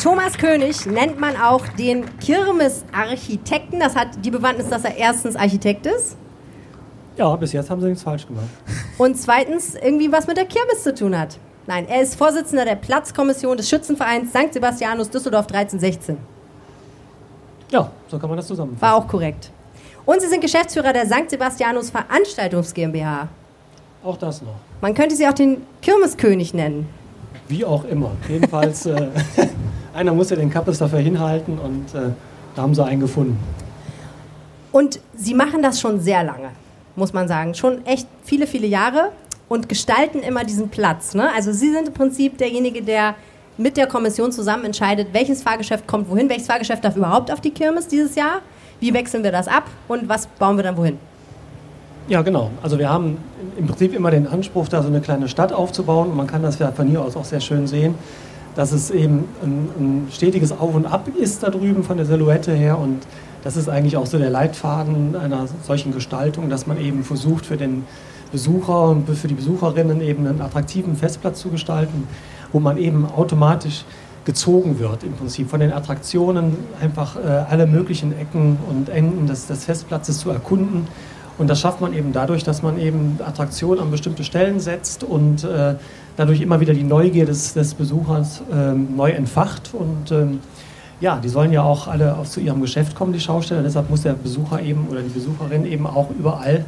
Thomas König nennt man auch den Kirmesarchitekten. Das hat die Bewandtnis, dass er erstens Architekt ist Ja, bis jetzt haben sie nichts falsch gemacht. und zweitens irgendwie was mit der Kirmes zu tun hat. Nein, er ist Vorsitzender der Platzkommission des Schützenvereins St. Sebastianus Düsseldorf 1316. Ja, so kann man das zusammenfassen. War auch korrekt. Und Sie sind Geschäftsführer der St. Sebastianus Veranstaltungs GmbH. Auch das noch. Man könnte Sie auch den Kirmeskönig nennen. Wie auch immer. Jedenfalls, äh, einer muss ja den Kappes dafür hinhalten und äh, da haben sie einen gefunden. Und Sie machen das schon sehr lange, muss man sagen. Schon echt viele, viele Jahre und gestalten immer diesen Platz. Ne? Also Sie sind im Prinzip derjenige, der mit der Kommission zusammen entscheidet, welches Fahrgeschäft kommt wohin, welches Fahrgeschäft darf überhaupt auf die Kirmes dieses Jahr, wie wechseln wir das ab und was bauen wir dann wohin. Ja, genau. Also wir haben im Prinzip immer den Anspruch, da so eine kleine Stadt aufzubauen. Und man kann das ja von hier aus auch sehr schön sehen, dass es eben ein, ein stetiges Auf und Ab ist da drüben von der Silhouette her. Und das ist eigentlich auch so der Leitfaden einer solchen Gestaltung, dass man eben versucht, für den Besucher und für die Besucherinnen eben einen attraktiven Festplatz zu gestalten, wo man eben automatisch gezogen wird, im Prinzip von den Attraktionen einfach äh, alle möglichen Ecken und Enden des, des Festplatzes zu erkunden. Und das schafft man eben dadurch, dass man eben Attraktionen an bestimmte Stellen setzt und äh, dadurch immer wieder die Neugier des, des Besuchers ähm, neu entfacht. Und ähm, ja, die sollen ja auch alle auf zu ihrem Geschäft kommen, die Schausteller. Deshalb muss der Besucher eben oder die Besucherin eben auch überall,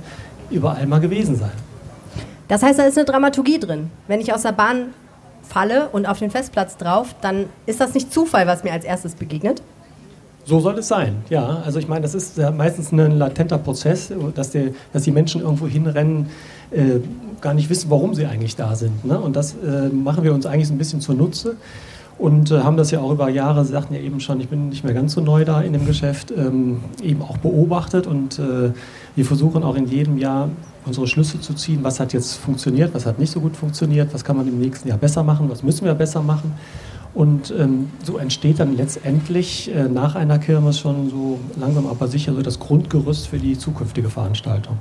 überall mal gewesen sein. Das heißt, da ist eine Dramaturgie drin. Wenn ich aus der Bahn falle und auf den Festplatz drauf, dann ist das nicht Zufall, was mir als erstes begegnet. So soll es sein, ja. Also ich meine, das ist ja meistens ein latenter Prozess, dass, der, dass die Menschen irgendwo hinrennen, äh, gar nicht wissen, warum sie eigentlich da sind. Ne? Und das äh, machen wir uns eigentlich so ein bisschen zunutze und äh, haben das ja auch über Jahre, Sie sagten ja eben schon, ich bin nicht mehr ganz so neu da in dem Geschäft, ähm, eben auch beobachtet und äh, wir versuchen auch in jedem Jahr unsere Schlüsse zu ziehen, was hat jetzt funktioniert, was hat nicht so gut funktioniert, was kann man im nächsten Jahr besser machen, was müssen wir besser machen. Und ähm, so entsteht dann letztendlich äh, nach einer Kirmes schon so langsam aber sicher so das Grundgerüst für die zukünftige Veranstaltung.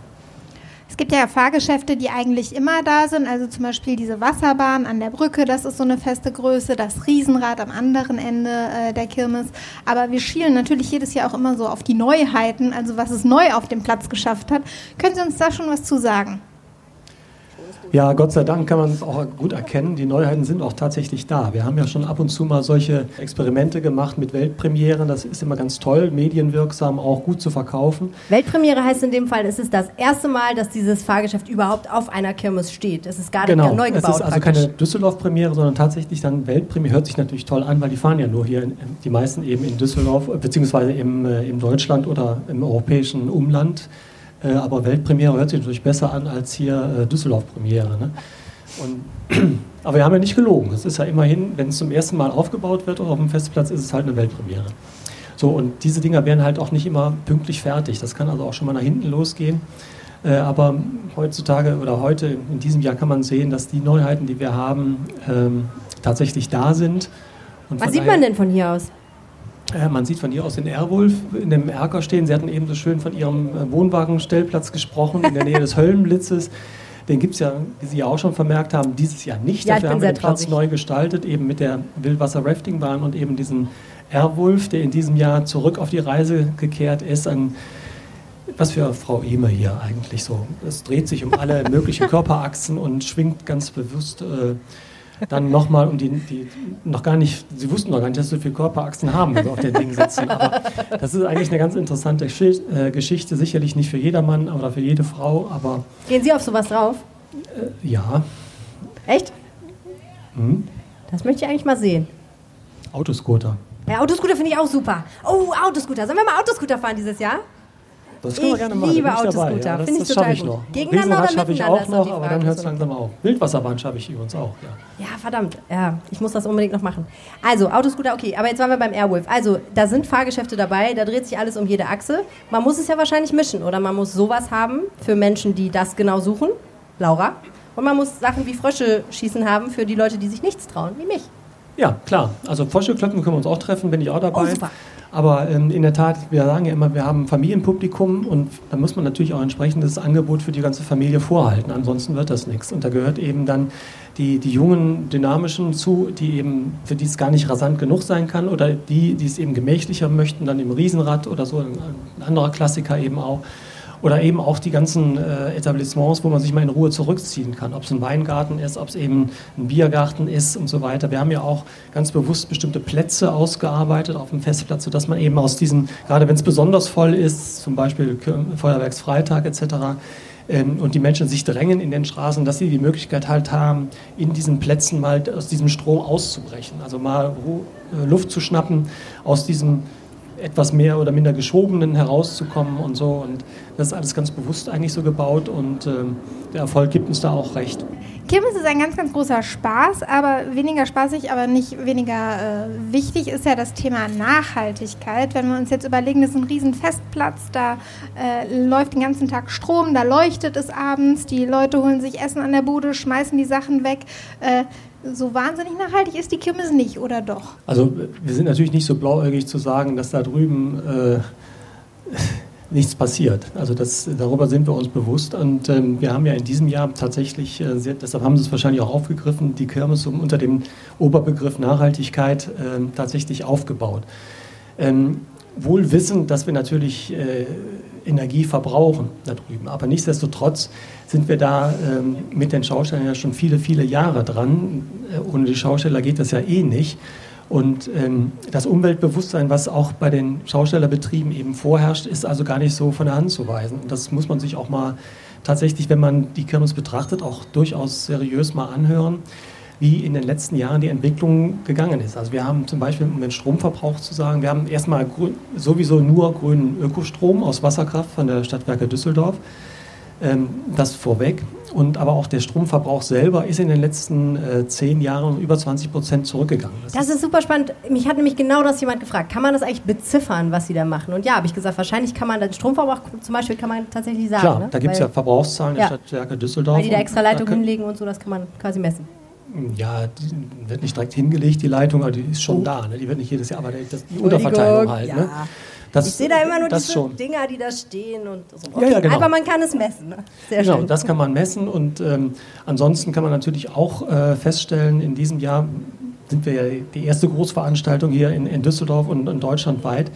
Es gibt ja Fahrgeschäfte, die eigentlich immer da sind, also zum Beispiel diese Wasserbahn an der Brücke, das ist so eine feste Größe, das Riesenrad am anderen Ende äh, der Kirmes. Aber wir schielen natürlich jedes Jahr auch immer so auf die Neuheiten, also was es neu auf dem Platz geschafft hat. Können Sie uns da schon was zu sagen? Ja, Gott sei Dank kann man es auch gut erkennen. Die Neuheiten sind auch tatsächlich da. Wir haben ja schon ab und zu mal solche Experimente gemacht mit Weltpremieren. Das ist immer ganz toll, medienwirksam, auch gut zu verkaufen. Weltpremiere heißt in dem Fall, es ist das erste Mal, dass dieses Fahrgeschäft überhaupt auf einer Kirmes steht. Es ist gar nicht Genau, neu es gebaut. ist also praktisch. keine Düsseldorf-Premiere, sondern tatsächlich dann Weltpremiere. Hört sich natürlich toll an, weil die fahren ja nur hier, in, die meisten eben in Düsseldorf, beziehungsweise im, äh, in Deutschland oder im europäischen Umland. Äh, aber Weltpremiere hört sich natürlich besser an als hier äh, Düsseldorf-Premiere. Ne? Und, aber wir haben ja nicht gelogen. Es ist ja immerhin, wenn es zum ersten Mal aufgebaut wird auf dem Festplatz, ist es halt eine Weltpremiere. So, und diese Dinger werden halt auch nicht immer pünktlich fertig. Das kann also auch schon mal nach hinten losgehen. Äh, aber heutzutage oder heute in diesem Jahr kann man sehen, dass die Neuheiten, die wir haben, ähm, tatsächlich da sind. Und Was sieht man denn von hier aus? Äh, man sieht von hier aus den Airwolf in dem Erker stehen. Sie hatten eben so schön von Ihrem äh, Wohnwagenstellplatz gesprochen, in der Nähe des Höllenblitzes. Den gibt es ja, wie Sie ja auch schon vermerkt haben, dieses Jahr nicht. Ja, Dafür haben wir den Platz traurig. neu gestaltet, eben mit der Wildwasser-Raftingbahn und eben diesem Airwolf, der in diesem Jahr zurück auf die Reise gekehrt ist. Ein, was für Frau Ehme hier eigentlich so. Es dreht sich um alle möglichen Körperachsen und schwingt ganz bewusst äh, dann nochmal um die, die, noch gar nicht, Sie wussten noch gar nicht, dass Sie so viele Körperachsen haben, wenn Sie auf dem Ding sitzen. Aber das ist eigentlich eine ganz interessante äh, Geschichte, sicherlich nicht für jedermann oder für jede Frau, aber Gehen Sie auf sowas drauf? ja, Echt? hm, Das möchte ich eigentlich mal sehen. Autoscooter. Ja, Autoscooter finde ich auch super. Oh, Autoscooter. Sollen wir mal Autoscooter fahren dieses Jahr? Das können wir Ich gerne machen. liebe. Autoscooter. Ja, das Finde ich total schaffe ich gut. noch. Gegeneinander oder schaffe ich auch noch aber dann hört es langsam auf. Wildwasserbahn schaffe ich übrigens auch, ja. Ja, verdammt. Ja, ich muss das unbedingt noch machen. Also, Autoscooter, okay. Aber jetzt waren wir beim Airwolf. Also, da sind Fahrgeschäfte dabei. Da dreht sich alles um jede Achse. Man muss es ja wahrscheinlich mischen. Oder man muss sowas haben für Menschen, die das genau suchen. Laura. Und man muss Sachen wie Frösche schießen haben für die Leute, die sich nichts trauen, wie mich. Ja, klar. Also Vorstellklöppen können wir uns auch treffen, bin ich auch dabei. Oh, super. Aber ähm, in der Tat, wir sagen ja immer, wir haben ein Familienpublikum und da muss man natürlich auch entsprechendes Angebot für die ganze Familie vorhalten. Ansonsten wird das nichts. Und da gehört eben dann die, die jungen, dynamischen zu, die eben, für die es gar nicht rasant genug sein kann oder die, die es eben gemächlicher möchten, dann im Riesenrad oder so, ein anderer Klassiker eben auch. Oder eben auch die ganzen äh, Etablissements, wo man sich mal in Ruhe zurückziehen kann. Ob es ein Weingarten ist, ob es eben ein Biergarten ist und so weiter. Wir haben ja auch ganz bewusst bestimmte Plätze ausgearbeitet auf dem Festplatz, sodass man eben aus diesen, gerade wenn es besonders voll ist, zum Beispiel Feuerwerksfreitag etc., ähm, und die Menschen sich drängen in den Straßen, dass sie die Möglichkeit halt haben, in diesen Plätzen mal aus diesem Strom auszubrechen. Also mal äh, Luft zu schnappen, aus diesem etwas mehr oder minder geschobenen herauszukommen und so. Und das ist alles ganz bewusst eigentlich so gebaut und ähm, der Erfolg gibt uns da auch recht. Kirmes ist ein ganz, ganz großer Spaß, aber weniger spaßig, aber nicht weniger äh, wichtig ist ja das Thema Nachhaltigkeit. Wenn wir uns jetzt überlegen, das ist ein riesen Festplatz, da äh, läuft den ganzen Tag Strom, da leuchtet es abends, die Leute holen sich Essen an der Bude, schmeißen die Sachen weg. Äh, so wahnsinnig nachhaltig ist die Kirmes nicht, oder doch? Also wir sind natürlich nicht so blauäugig zu sagen, dass da drüben äh, nichts passiert. Also das, darüber sind wir uns bewusst und ähm, wir haben ja in diesem Jahr tatsächlich, äh, sehr, deshalb haben Sie es wahrscheinlich auch aufgegriffen, die Kirmes unter dem Oberbegriff Nachhaltigkeit ähm, tatsächlich aufgebaut. Ähm, wohl wissend, dass wir natürlich äh, Energie verbrauchen da drüben. Aber nichtsdestotrotz sind wir da ähm, mit den Schaustellern ja schon viele, viele Jahre dran. Äh, ohne die Schausteller geht das ja eh nicht. Und ähm, das Umweltbewusstsein, was auch bei den Schaustellerbetrieben eben vorherrscht, ist also gar nicht so von der Hand zu weisen. Und das muss man sich auch mal tatsächlich, wenn man die Kirmes betrachtet, auch durchaus seriös mal anhören, wie in den letzten Jahren die Entwicklung gegangen ist. Also wir haben zum Beispiel, um den Stromverbrauch zu sagen, wir haben erstmal sowieso nur grünen Ökostrom aus Wasserkraft von der Stadtwerke Düsseldorf. Ähm, das vorweg. Und aber auch der Stromverbrauch selber ist in den letzten äh, zehn Jahren um über 20 Prozent zurückgegangen. Das ist super spannend. Mich hat nämlich genau das jemand gefragt. Kann man das eigentlich beziffern, was sie da machen? Und ja, habe ich gesagt, wahrscheinlich kann man den Stromverbrauch zum Beispiel kann man tatsächlich sagen. Klar, ne? da gibt es ja Verbrauchszahlen der Ja. Stadtwerke Düsseldorf. Weil die da extra können- hinlegen und so, das kann man quasi messen. Ja, die wird nicht direkt hingelegt, die Leitung, aber die ist schon Oh. da. Ne? Die wird nicht jedes Jahr, aber das, die Unterverteilung halt. Ja. Ne? Das, ich sehe da immer nur diese schon. Dinger, die da stehen und so. Ja, ja, genau. Aber man kann es messen. Ne? Sehr Genau, schön. das kann man messen und ähm, ansonsten kann man natürlich auch äh, feststellen, in diesem Jahr sind wir ja die erste Großveranstaltung hier in, in Düsseldorf und, und deutschlandweit,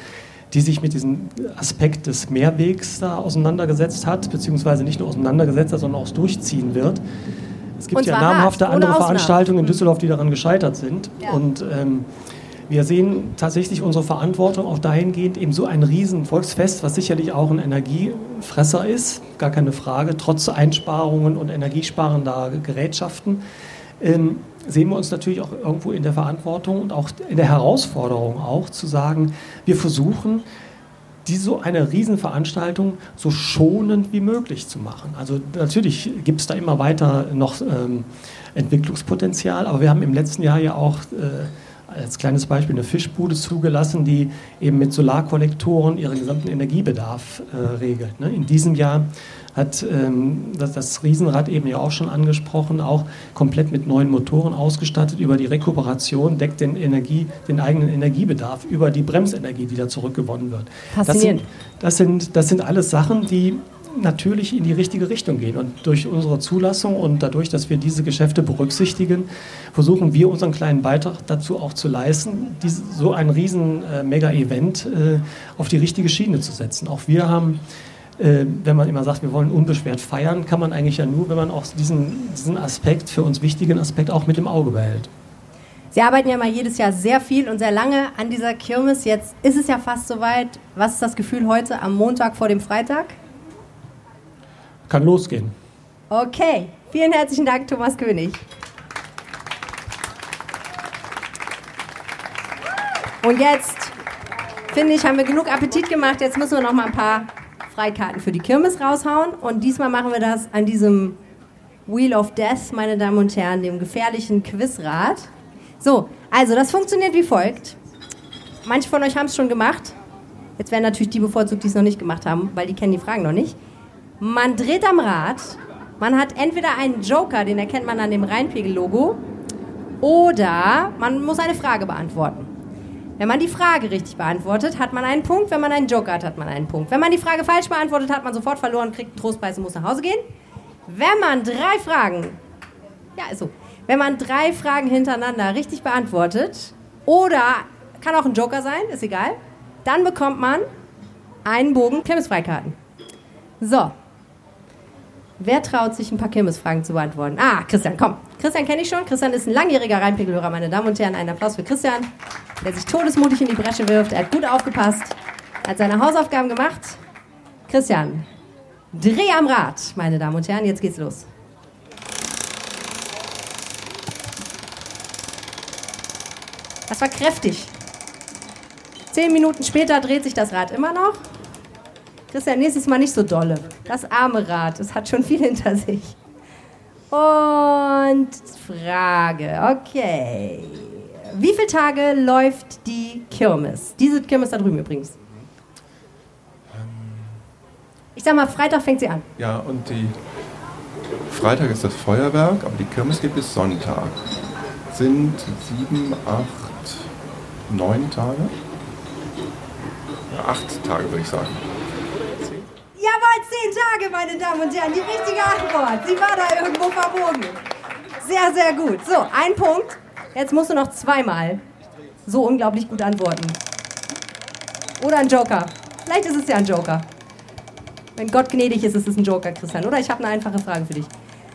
die sich mit diesem Aspekt des Mehrwegs da auseinandergesetzt hat, beziehungsweise nicht nur auseinandergesetzt hat, sondern auch durchziehen wird. Es gibt ja namhafte andere Ausnahmen. Veranstaltungen in Mhm. Düsseldorf, die daran gescheitert sind. Ja. Und ähm, wir sehen tatsächlich unsere Verantwortung auch dahingehend, eben so ein riesen Volksfest, was sicherlich auch ein Energiefresser ist, gar keine Frage, trotz Einsparungen und energiesparender Gerätschaften, ähm, sehen wir uns natürlich auch irgendwo in der Verantwortung und auch in der Herausforderung auch zu sagen, wir versuchen, die so eine Riesenveranstaltung so schonend wie möglich zu machen. Also natürlich gibt es da immer weiter noch ähm, Entwicklungspotenzial, aber wir haben im letzten Jahr ja auch äh, als kleines Beispiel eine Fischbude zugelassen, die eben mit Solarkollektoren ihren gesamten Energiebedarf äh, regelt. Ne? In diesem Jahr hat ähm, das, das Riesenrad eben ja auch schon angesprochen, auch komplett mit neuen Motoren ausgestattet. Über die Rekuperation deckt den, Energie, den eigenen Energiebedarf über die Bremsenergie, die da zurückgewonnen wird. Faszinierend. Das sind, das sind, das sind alles Sachen, die natürlich in die richtige Richtung gehen. Und durch unsere Zulassung und dadurch, dass wir diese Geschäfte berücksichtigen, versuchen wir unseren kleinen Beitrag dazu auch zu leisten, diese, so ein riesen äh, Mega-Event äh, auf die richtige Schiene zu setzen. Auch wir haben äh, wenn man immer sagt, wir wollen unbeschwert feiern, kann man eigentlich ja nur, wenn man auch diesen, diesen Aspekt, für uns wichtigen Aspekt auch mit im Auge behält. Sie arbeiten ja mal jedes Jahr sehr viel und sehr lange an dieser Kirmes. Jetzt ist es ja fast soweit. Was ist das Gefühl heute am Montag vor dem Freitag? Kann losgehen. Okay, vielen herzlichen Dank, Thomas König. Und jetzt, finde ich, haben wir genug Appetit gemacht. Jetzt müssen wir noch mal ein paar Freikarten für die Kirmes raushauen. Und diesmal machen wir das an diesem Wheel of Death, meine Damen und Herren, dem gefährlichen Quizrad. So, also das funktioniert wie folgt. Manche von euch haben es schon gemacht. Jetzt werden natürlich die bevorzugt, die es noch nicht gemacht haben, weil die kennen die Fragen noch nicht. Man dreht am Rad, man hat entweder einen Joker, den erkennt man an dem Rheinpegel-Logo, oder man muss eine Frage beantworten. Wenn man die Frage richtig beantwortet, hat man einen Punkt. Wenn man einen Joker hat, hat man einen Punkt. Wenn man die Frage falsch beantwortet, hat man sofort verloren, kriegt einen Trostpreis und muss nach Hause gehen. Wenn man drei Fragen, ja, also, wenn man drei Fragen hintereinander richtig beantwortet, oder kann auch ein Joker sein, ist egal, dann bekommt man einen Bogen Kirmesfreikarten. So, Wer traut sich, ein paar Kirmesfragen zu beantworten? Ah, Christian, komm. Christian kenne ich schon. Christian ist ein langjähriger Rheinpegelhörer, meine Damen und Herren. Einen Applaus für Christian, der sich todesmutig in die Bresche wirft. Er hat gut aufgepasst, hat seine Hausaufgaben gemacht. Christian, dreh am Rad, meine Damen und Herren. Jetzt geht's los. Das war kräftig. Zehn Minuten später dreht sich das Rad immer noch. Christian, nächstes Mal nicht so dolle. Das arme Rad, es hat schon viel hinter sich. Und Frage, okay. Wie viele Tage läuft die Kirmes? Diese Kirmes da drüben übrigens. Ich sag mal, Freitag fängt sie an. Ja, und die Freitag ist das Feuerwerk, aber die Kirmes gibt es Sonntag. Sind sieben, acht, neun Tage? Ja, acht Tage würde ich sagen. Jawohl, zehn Tage, meine Damen und Herren. Die richtige Antwort. Sie war da irgendwo verbogen. Sehr, sehr gut. So, ein Punkt. Jetzt musst du noch zweimal so unglaublich gut antworten. Oder ein Joker. Vielleicht ist es ja ein Joker. Wenn Gott gnädig ist, ist es ein Joker, Christian. Oder ich habe eine einfache Frage für dich.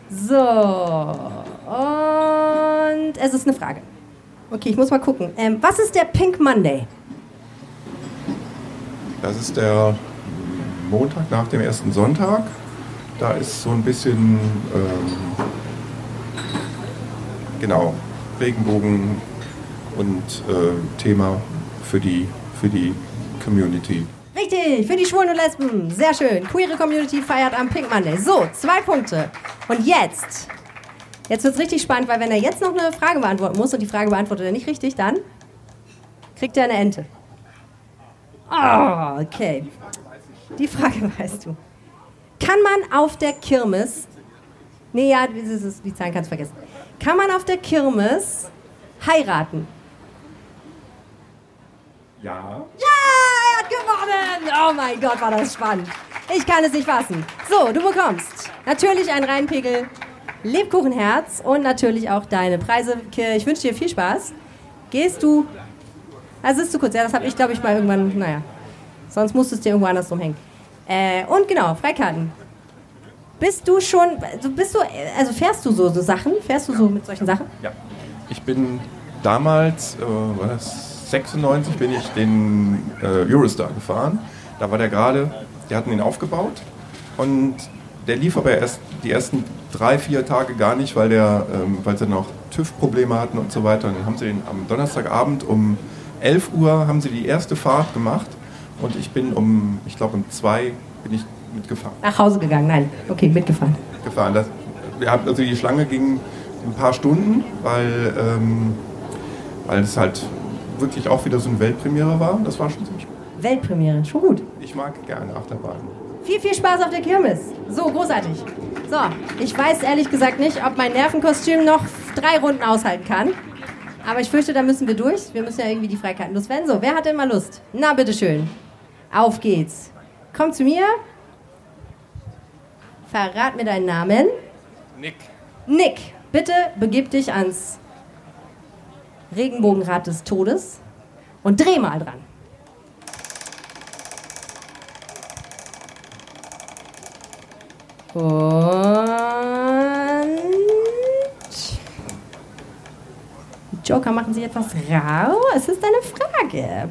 So. Und es ist eine Frage. Okay, ich muss mal gucken. Ähm, was ist der Pink Monday? Das ist der Montag nach dem ersten Sonntag. Da ist so ein bisschen, ähm, genau, Regenbogen und äh, Thema für die, für die Community. Richtig, für die Schwulen und Lesben. Sehr schön. Queere Community feiert am Pink Monday. So, zwei Punkte. Und jetzt, jetzt wird es richtig spannend, weil wenn er jetzt noch eine Frage beantworten muss und die Frage beantwortet er nicht richtig, dann kriegt er eine Ente. Ah, oh, okay. Die Frage weißt du. Kann man auf der Kirmes, nee, ja, die Zahlen kannst du vergessen. Kann man auf der Kirmes heiraten? Ja. Ja, er hat gewonnen! Oh mein Gott, war das spannend. Ich kann es nicht fassen. So, du bekommst natürlich ein Rheinpegel Lebkuchenherz und natürlich auch deine Preise. Ich wünsche dir viel Spaß. Gehst du. Also ist zu kurz, ja, das habe ich, glaube ich, mal irgendwann, naja. Sonst musst du es dir irgendwo anders rumhängen. Äh, und genau, Freikarten. Bist du schon, also bist du, also fährst du so, so Sachen? Fährst du so mit solchen Sachen? Ja. Ich bin damals, äh, war das 96, bin ich den äh, Eurostar gefahren. Da war der gerade, die hatten ihn aufgebaut und der lief aber erst die ersten drei, vier Tage gar nicht, weil, der, ähm, weil sie noch TÜV-Probleme hatten und so weiter. Und dann haben sie den am Donnerstagabend um 11 Uhr haben sie die erste Fahrt gemacht und ich bin um, ich glaube um zwei bin ich mitgefahren. Nach Hause gegangen, nein. Okay, mitgefahren. Gefahren. Das, also die Schlange ging ein paar Stunden, weil ähm, weil es halt wirklich auch wieder so eine Weltpremiere war. Das war schon ziemlich gut. Weltpremiere, schon gut. Ich mag gerne Achterbahn. Viel, viel Spaß auf der Kirmes. So, großartig. So, ich weiß ehrlich gesagt nicht, ob mein Nervenkostüm noch drei Runden aushalten kann. Aber ich fürchte, da müssen wir durch. Wir müssen ja irgendwie die Freikarten loswerden. So, wer hat denn mal Lust? Na, bitteschön. Auf geht's. Komm zu mir. Verrat mir deinen Namen. Nick. Nick, bitte begib dich ans Regenbogenrad des Todes und dreh mal dran. Und die Joker machen sich etwas rau. Es ist eine Frage.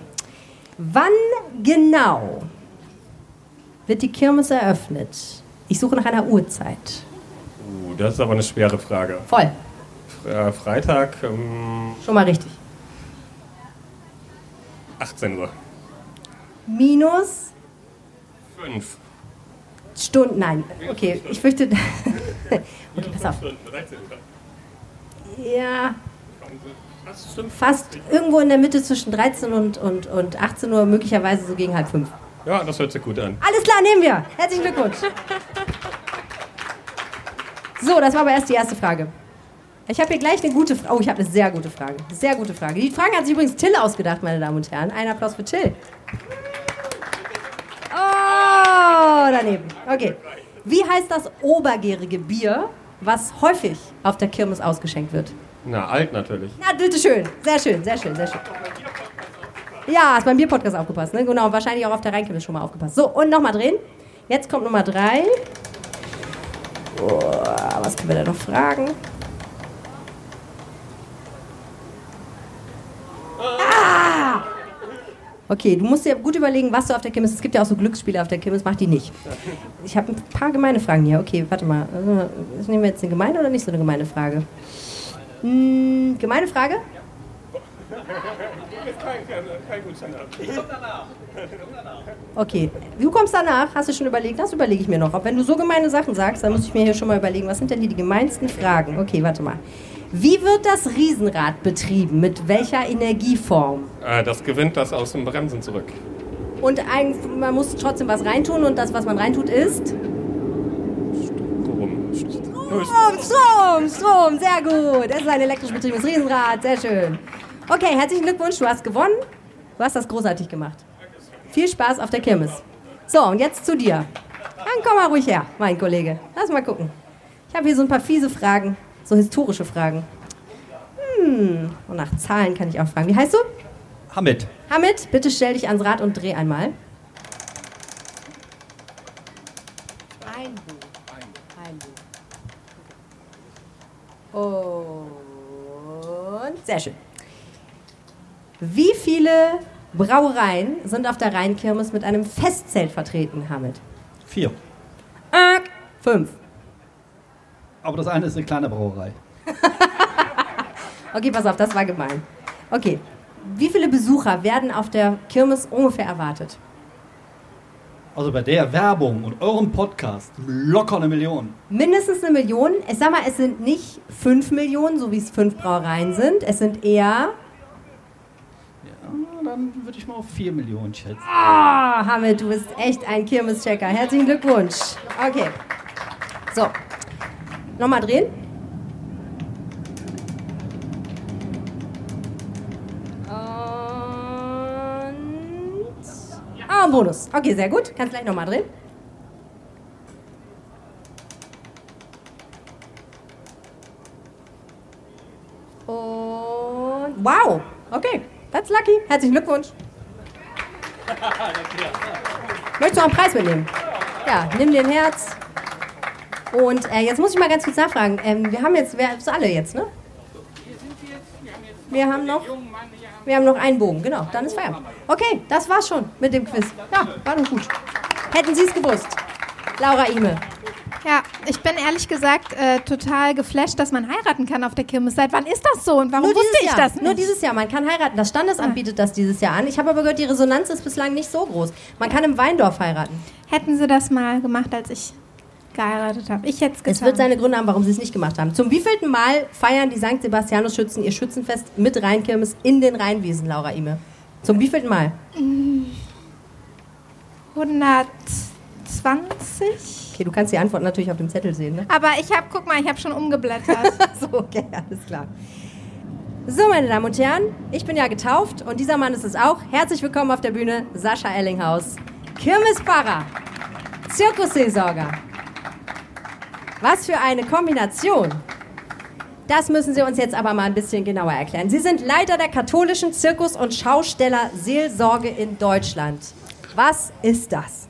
Wann genau wird die Kirmes eröffnet? Ich suche nach einer Uhrzeit. Uh, das ist aber eine schwere Frage. Voll. Äh, Freitag, ähm, Schon mal richtig. 18 Uhr. Minus 5. Stunden. Nein, okay, ich fürchte. okay, pass auf. 13 Uhr. Ja. Fast irgendwo in der Mitte zwischen 13 und, und, und 18 Uhr, möglicherweise so gegen halb fünf. Ja, das hört sich gut an. Alles klar, nehmen wir. Herzlichen Glückwunsch. So, das war aber erst die erste Frage. Ich habe hier gleich eine gute Frage. Oh, ich habe eine sehr gute Frage. Sehr gute Frage. Die Frage hat sich übrigens Till ausgedacht, meine Damen und Herren. Ein Applaus für Till. Oh, daneben. Okay. Wie heißt das obergärige Bier, was häufig auf der Kirmes ausgeschenkt wird? Na, alt natürlich. Na, bitteschön. Sehr schön, sehr schön, sehr schön. Ja, hast beim Bierpodcast aufgepasst, ne? Genau, wahrscheinlich auch auf der Rheinkirmes schon mal aufgepasst. So, und nochmal drehen. Jetzt kommt Nummer drei. Oh, was können wir da noch fragen? Ah! Okay, du musst dir gut überlegen, was du auf der Kirmes. Es gibt ja auch so Glücksspiele auf der Kirmes, mach die nicht. Ich habe ein paar gemeine Fragen hier. Okay, warte mal. Also, Nehmen wir jetzt eine gemeine oder nicht so eine gemeine Frage? Hm, gemeine Frage? Okay, du kommst danach, hast du schon überlegt? Das überlege ich mir noch. Ob wenn du so gemeine Sachen sagst, dann muss ich mir hier schon mal überlegen, was sind denn hier die gemeinsten Fragen? Okay, warte mal. Wie wird das Riesenrad betrieben? Mit welcher Energieform? Äh, das gewinnt das aus dem Bremsen zurück. Und ein, man muss trotzdem was reintun und das, was man reintut, ist? Strom, Strom, Strom, sehr gut. Das ist ein elektrisch betriebenes Riesenrad, sehr schön. Okay, herzlichen Glückwunsch, du hast gewonnen. Du hast das großartig gemacht. Viel Spaß auf der Kirmes. So, und jetzt zu dir. Dann komm mal ruhig her, mein Kollege. Lass mal gucken. Ich habe hier so ein paar fiese Fragen, so historische Fragen. Hm, und nach Zahlen kann ich auch fragen. Wie heißt du? Hamid. Hamid, bitte stell dich ans Rad und dreh einmal. Und sehr schön. Wie viele Brauereien sind auf der Rheinkirmes mit einem Festzelt vertreten, Hamid? Vier. Äh, fünf. Aber das eine ist eine kleine Brauerei. Okay, pass auf, das war gemein. Okay, wie viele Besucher werden auf der Kirmes ungefähr erwartet? Also bei der Werbung und eurem Podcast locker eine Million. Mindestens eine Million. Ich sag mal, es sind nicht fünf Millionen, so wie es fünf Brauereien sind. Es sind eher. Ja, dann würde ich mal auf vier Millionen schätzen. Ah, Hamid, du bist echt ein Kirmeschecker. Herzlichen Glückwunsch. Okay. So. Nochmal drehen. Ah, ein Bonus. Okay, sehr gut. Kannst gleich nochmal drehen. Und. Wow! Okay, that's lucky. Herzlichen Glückwunsch. Möchtest du auch einen Preis mitnehmen? Ja, nimm dir ein Herz. Und äh, jetzt muss ich mal ganz kurz nachfragen. Ähm, wir haben jetzt, wer ist alle jetzt, ne? Wir haben noch, wir haben noch einen Bogen, genau. Dann ist Feierabend. Okay, das war's schon mit dem Quiz. Ja, war doch gut. Hätten Sie es gewusst. Laura Ime. Ja, ich bin ehrlich gesagt äh, total geflasht, dass man heiraten kann auf der Kirmes. Seit wann ist das so und warum wusste ich Jahr. das nicht? Nur dieses Jahr. Man kann heiraten. Das Standesamt bietet das dieses Jahr an. Ich habe aber gehört, die Resonanz ist bislang nicht so groß. Man kann im Weindorf heiraten. Hätten sie das mal gemacht, als ich geheiratet habe. Ich hätte es getan. Es wird seine Gründe haben, warum sie es nicht gemacht haben. Zum wievielten Mal feiern die St. Sebastianus-Schützen ihr Schützenfest mit Rheinkirmes in den Rheinwiesen, Laura Ime? Zum wievielten Mal? 120? Okay, du kannst die Antwort natürlich auf dem Zettel sehen, ne? Aber ich habe, guck mal, ich habe schon umgeblättert. so, okay, alles klar. So, meine Damen und Herren, ich bin ja getauft und dieser Mann ist es auch. Herzlich willkommen auf der Bühne, Sascha Ellinghaus. Kirmespfarrer, Zirkusseelsorger. Was für eine Kombination. Das müssen Sie uns jetzt aber mal ein bisschen genauer erklären. Sie sind Leiter der katholischen Zirkus- und Schaustellerseelsorge in Deutschland. Was ist das?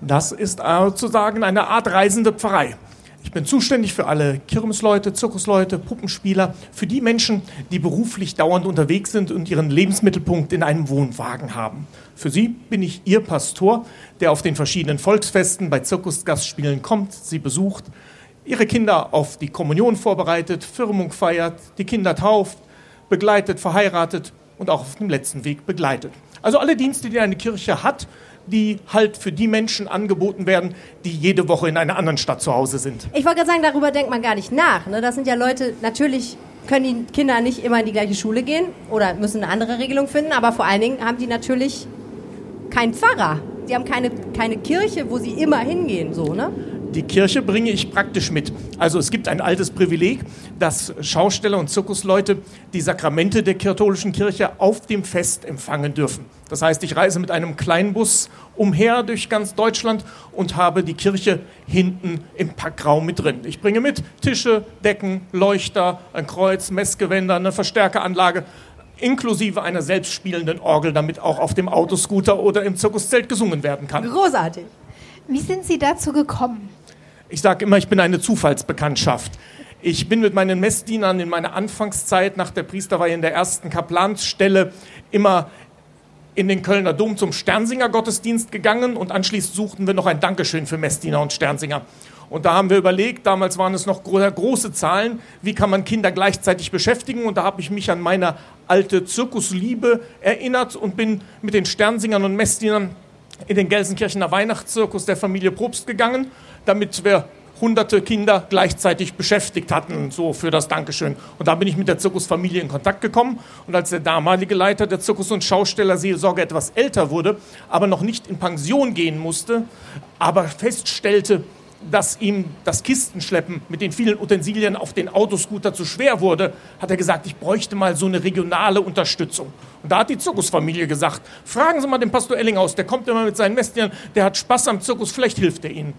Das ist sozusagen eine Art reisende Pfarrei. Ich bin zuständig für alle Kirmesleute, Zirkusleute, Puppenspieler, für die Menschen, die beruflich dauernd unterwegs sind und ihren Lebensmittelpunkt in einem Wohnwagen haben. Für sie bin ich ihr Pastor, der auf den verschiedenen Volksfesten bei Zirkusgastspielen kommt, sie besucht, ihre Kinder auf die Kommunion vorbereitet, Firmung feiert, die Kinder tauft, begleitet, verheiratet und auch auf dem letzten Weg begleitet. Also alle Dienste, die eine Kirche hat, die halt für die Menschen angeboten werden, die jede Woche in einer anderen Stadt zu Hause sind. Ich wollte gerade sagen, darüber denkt man gar nicht nach. Ne? Das sind ja Leute, natürlich können die Kinder nicht immer in die gleiche Schule gehen oder müssen eine andere Regelung finden, aber vor allen Dingen haben die natürlich keinen Pfarrer. Die haben keine, keine Kirche, wo sie immer hingehen, so, ne? Die Kirche bringe ich praktisch mit. Also es gibt ein altes Privileg, dass Schausteller und Zirkusleute die Sakramente der katholischen Kirche auf dem Fest empfangen dürfen. Das heißt, ich reise mit einem Kleinbus umher durch ganz Deutschland und habe die Kirche hinten im Packraum mit drin. Ich bringe mit Tische, Decken, Leuchter, ein Kreuz, Messgewänder, eine Verstärkeranlage inklusive einer selbstspielenden Orgel, damit auch auf dem Autoscooter oder im Zirkuszelt gesungen werden kann. Großartig. Wie sind Sie dazu gekommen? Ich sage immer, ich bin eine Zufallsbekanntschaft. Ich bin mit meinen Messdienern in meiner Anfangszeit nach der Priesterweihe in der ersten Kaplansstelle immer in den Kölner Dom zum Sternsinger-Gottesdienst gegangen und anschließend suchten wir noch ein Dankeschön für Messdiener und Sternsinger. Und da haben wir überlegt, damals waren es noch große Zahlen, wie kann man Kinder gleichzeitig beschäftigen. Und da habe ich mich an meine alte Zirkusliebe erinnert und bin mit den Sternsingern und Messdienern in den Gelsenkirchener Weihnachtszirkus der Familie Probst gegangen, damit wir hunderte Kinder gleichzeitig beschäftigt hatten, so für das Dankeschön. Und da bin ich mit der Zirkusfamilie in Kontakt gekommen. Und als der damalige Leiter der Zirkus- und Schaustellerseelsorge etwas älter wurde, aber noch nicht in Pension gehen musste, aber feststellte, dass ihm das Kistenschleppen mit den vielen Utensilien auf den Autoscooter zu schwer wurde, hat er gesagt, ich bräuchte mal so eine regionale Unterstützung. Und da hat die Zirkusfamilie gesagt, fragen Sie mal den Pastor Ellinghaus, der kommt immer mit seinen Messdienern, der hat Spaß am Zirkus, vielleicht hilft er Ihnen.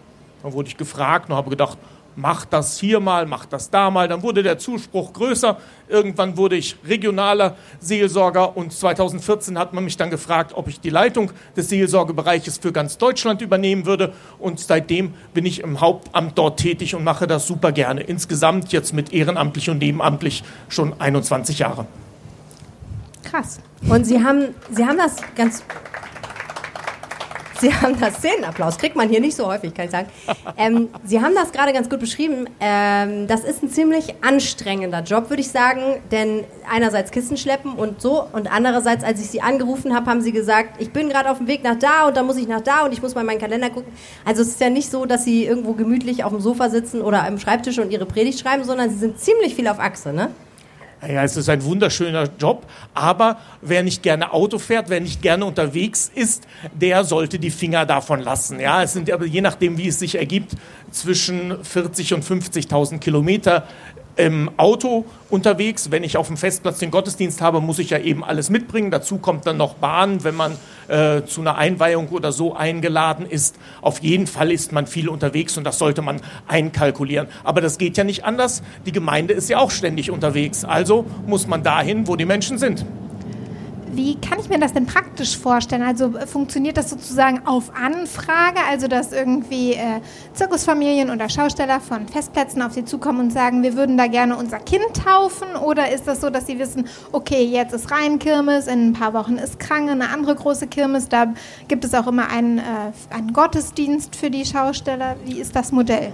Dann wurde ich gefragt und habe gedacht, mach das hier mal, mach das da mal. Dann wurde der Zuspruch größer. Irgendwann wurde ich regionaler Seelsorger und 2014 hat man mich dann gefragt, ob ich die Leitung des Seelsorgebereiches für ganz Deutschland übernehmen würde. Und seitdem bin ich im Hauptamt dort tätig und mache das super gerne. Insgesamt jetzt mit ehrenamtlich und nebenamtlich schon 21 Jahre. Krass. Und Sie haben, Sie haben das ganz Sie haben das Szenenapplaus, kriegt man hier nicht so häufig, kann ich sagen. Ähm, Sie haben das gerade ganz gut beschrieben. Ähm, das ist ein ziemlich anstrengender Job, würde ich sagen, denn einerseits Kisten schleppen und so und andererseits, als ich Sie angerufen habe, haben Sie gesagt, ich bin gerade auf dem Weg nach da und dann muss ich nach da und ich muss mal in meinen Kalender gucken. Also es ist ja nicht so, dass Sie irgendwo gemütlich auf dem Sofa sitzen oder am Schreibtisch und Ihre Predigt schreiben, sondern Sie sind ziemlich viel auf Achse, ne? Ja, es ist ein wunderschöner Job, aber wer nicht gerne Auto fährt, wer nicht gerne unterwegs ist, der sollte die Finger davon lassen. Ja, es sind aber je nachdem, wie es sich ergibt, zwischen 40 und 50.000 Kilometer im Auto unterwegs. Wenn ich auf dem Festplatz den Gottesdienst habe, muss ich ja eben alles mitbringen. Dazu kommt dann noch Bahn, wenn man äh, zu einer Einweihung oder so eingeladen ist. Auf jeden Fall ist man viel unterwegs und das sollte man einkalkulieren. Aber das geht ja nicht anders. Die Gemeinde ist ja auch ständig unterwegs. Also muss man dahin, wo die Menschen sind. Wie kann ich mir das denn praktisch vorstellen? Also äh, funktioniert das sozusagen auf Anfrage, also dass irgendwie äh, Zirkusfamilien oder Schausteller von Festplätzen auf Sie zukommen und sagen, wir würden da gerne unser Kind taufen? Oder ist das so, dass Sie wissen, okay, jetzt ist Rheinkirmes, in ein paar Wochen ist Krange, eine andere große Kirmes, da gibt es auch immer einen, äh, einen Gottesdienst für die Schausteller. Wie ist das Modell?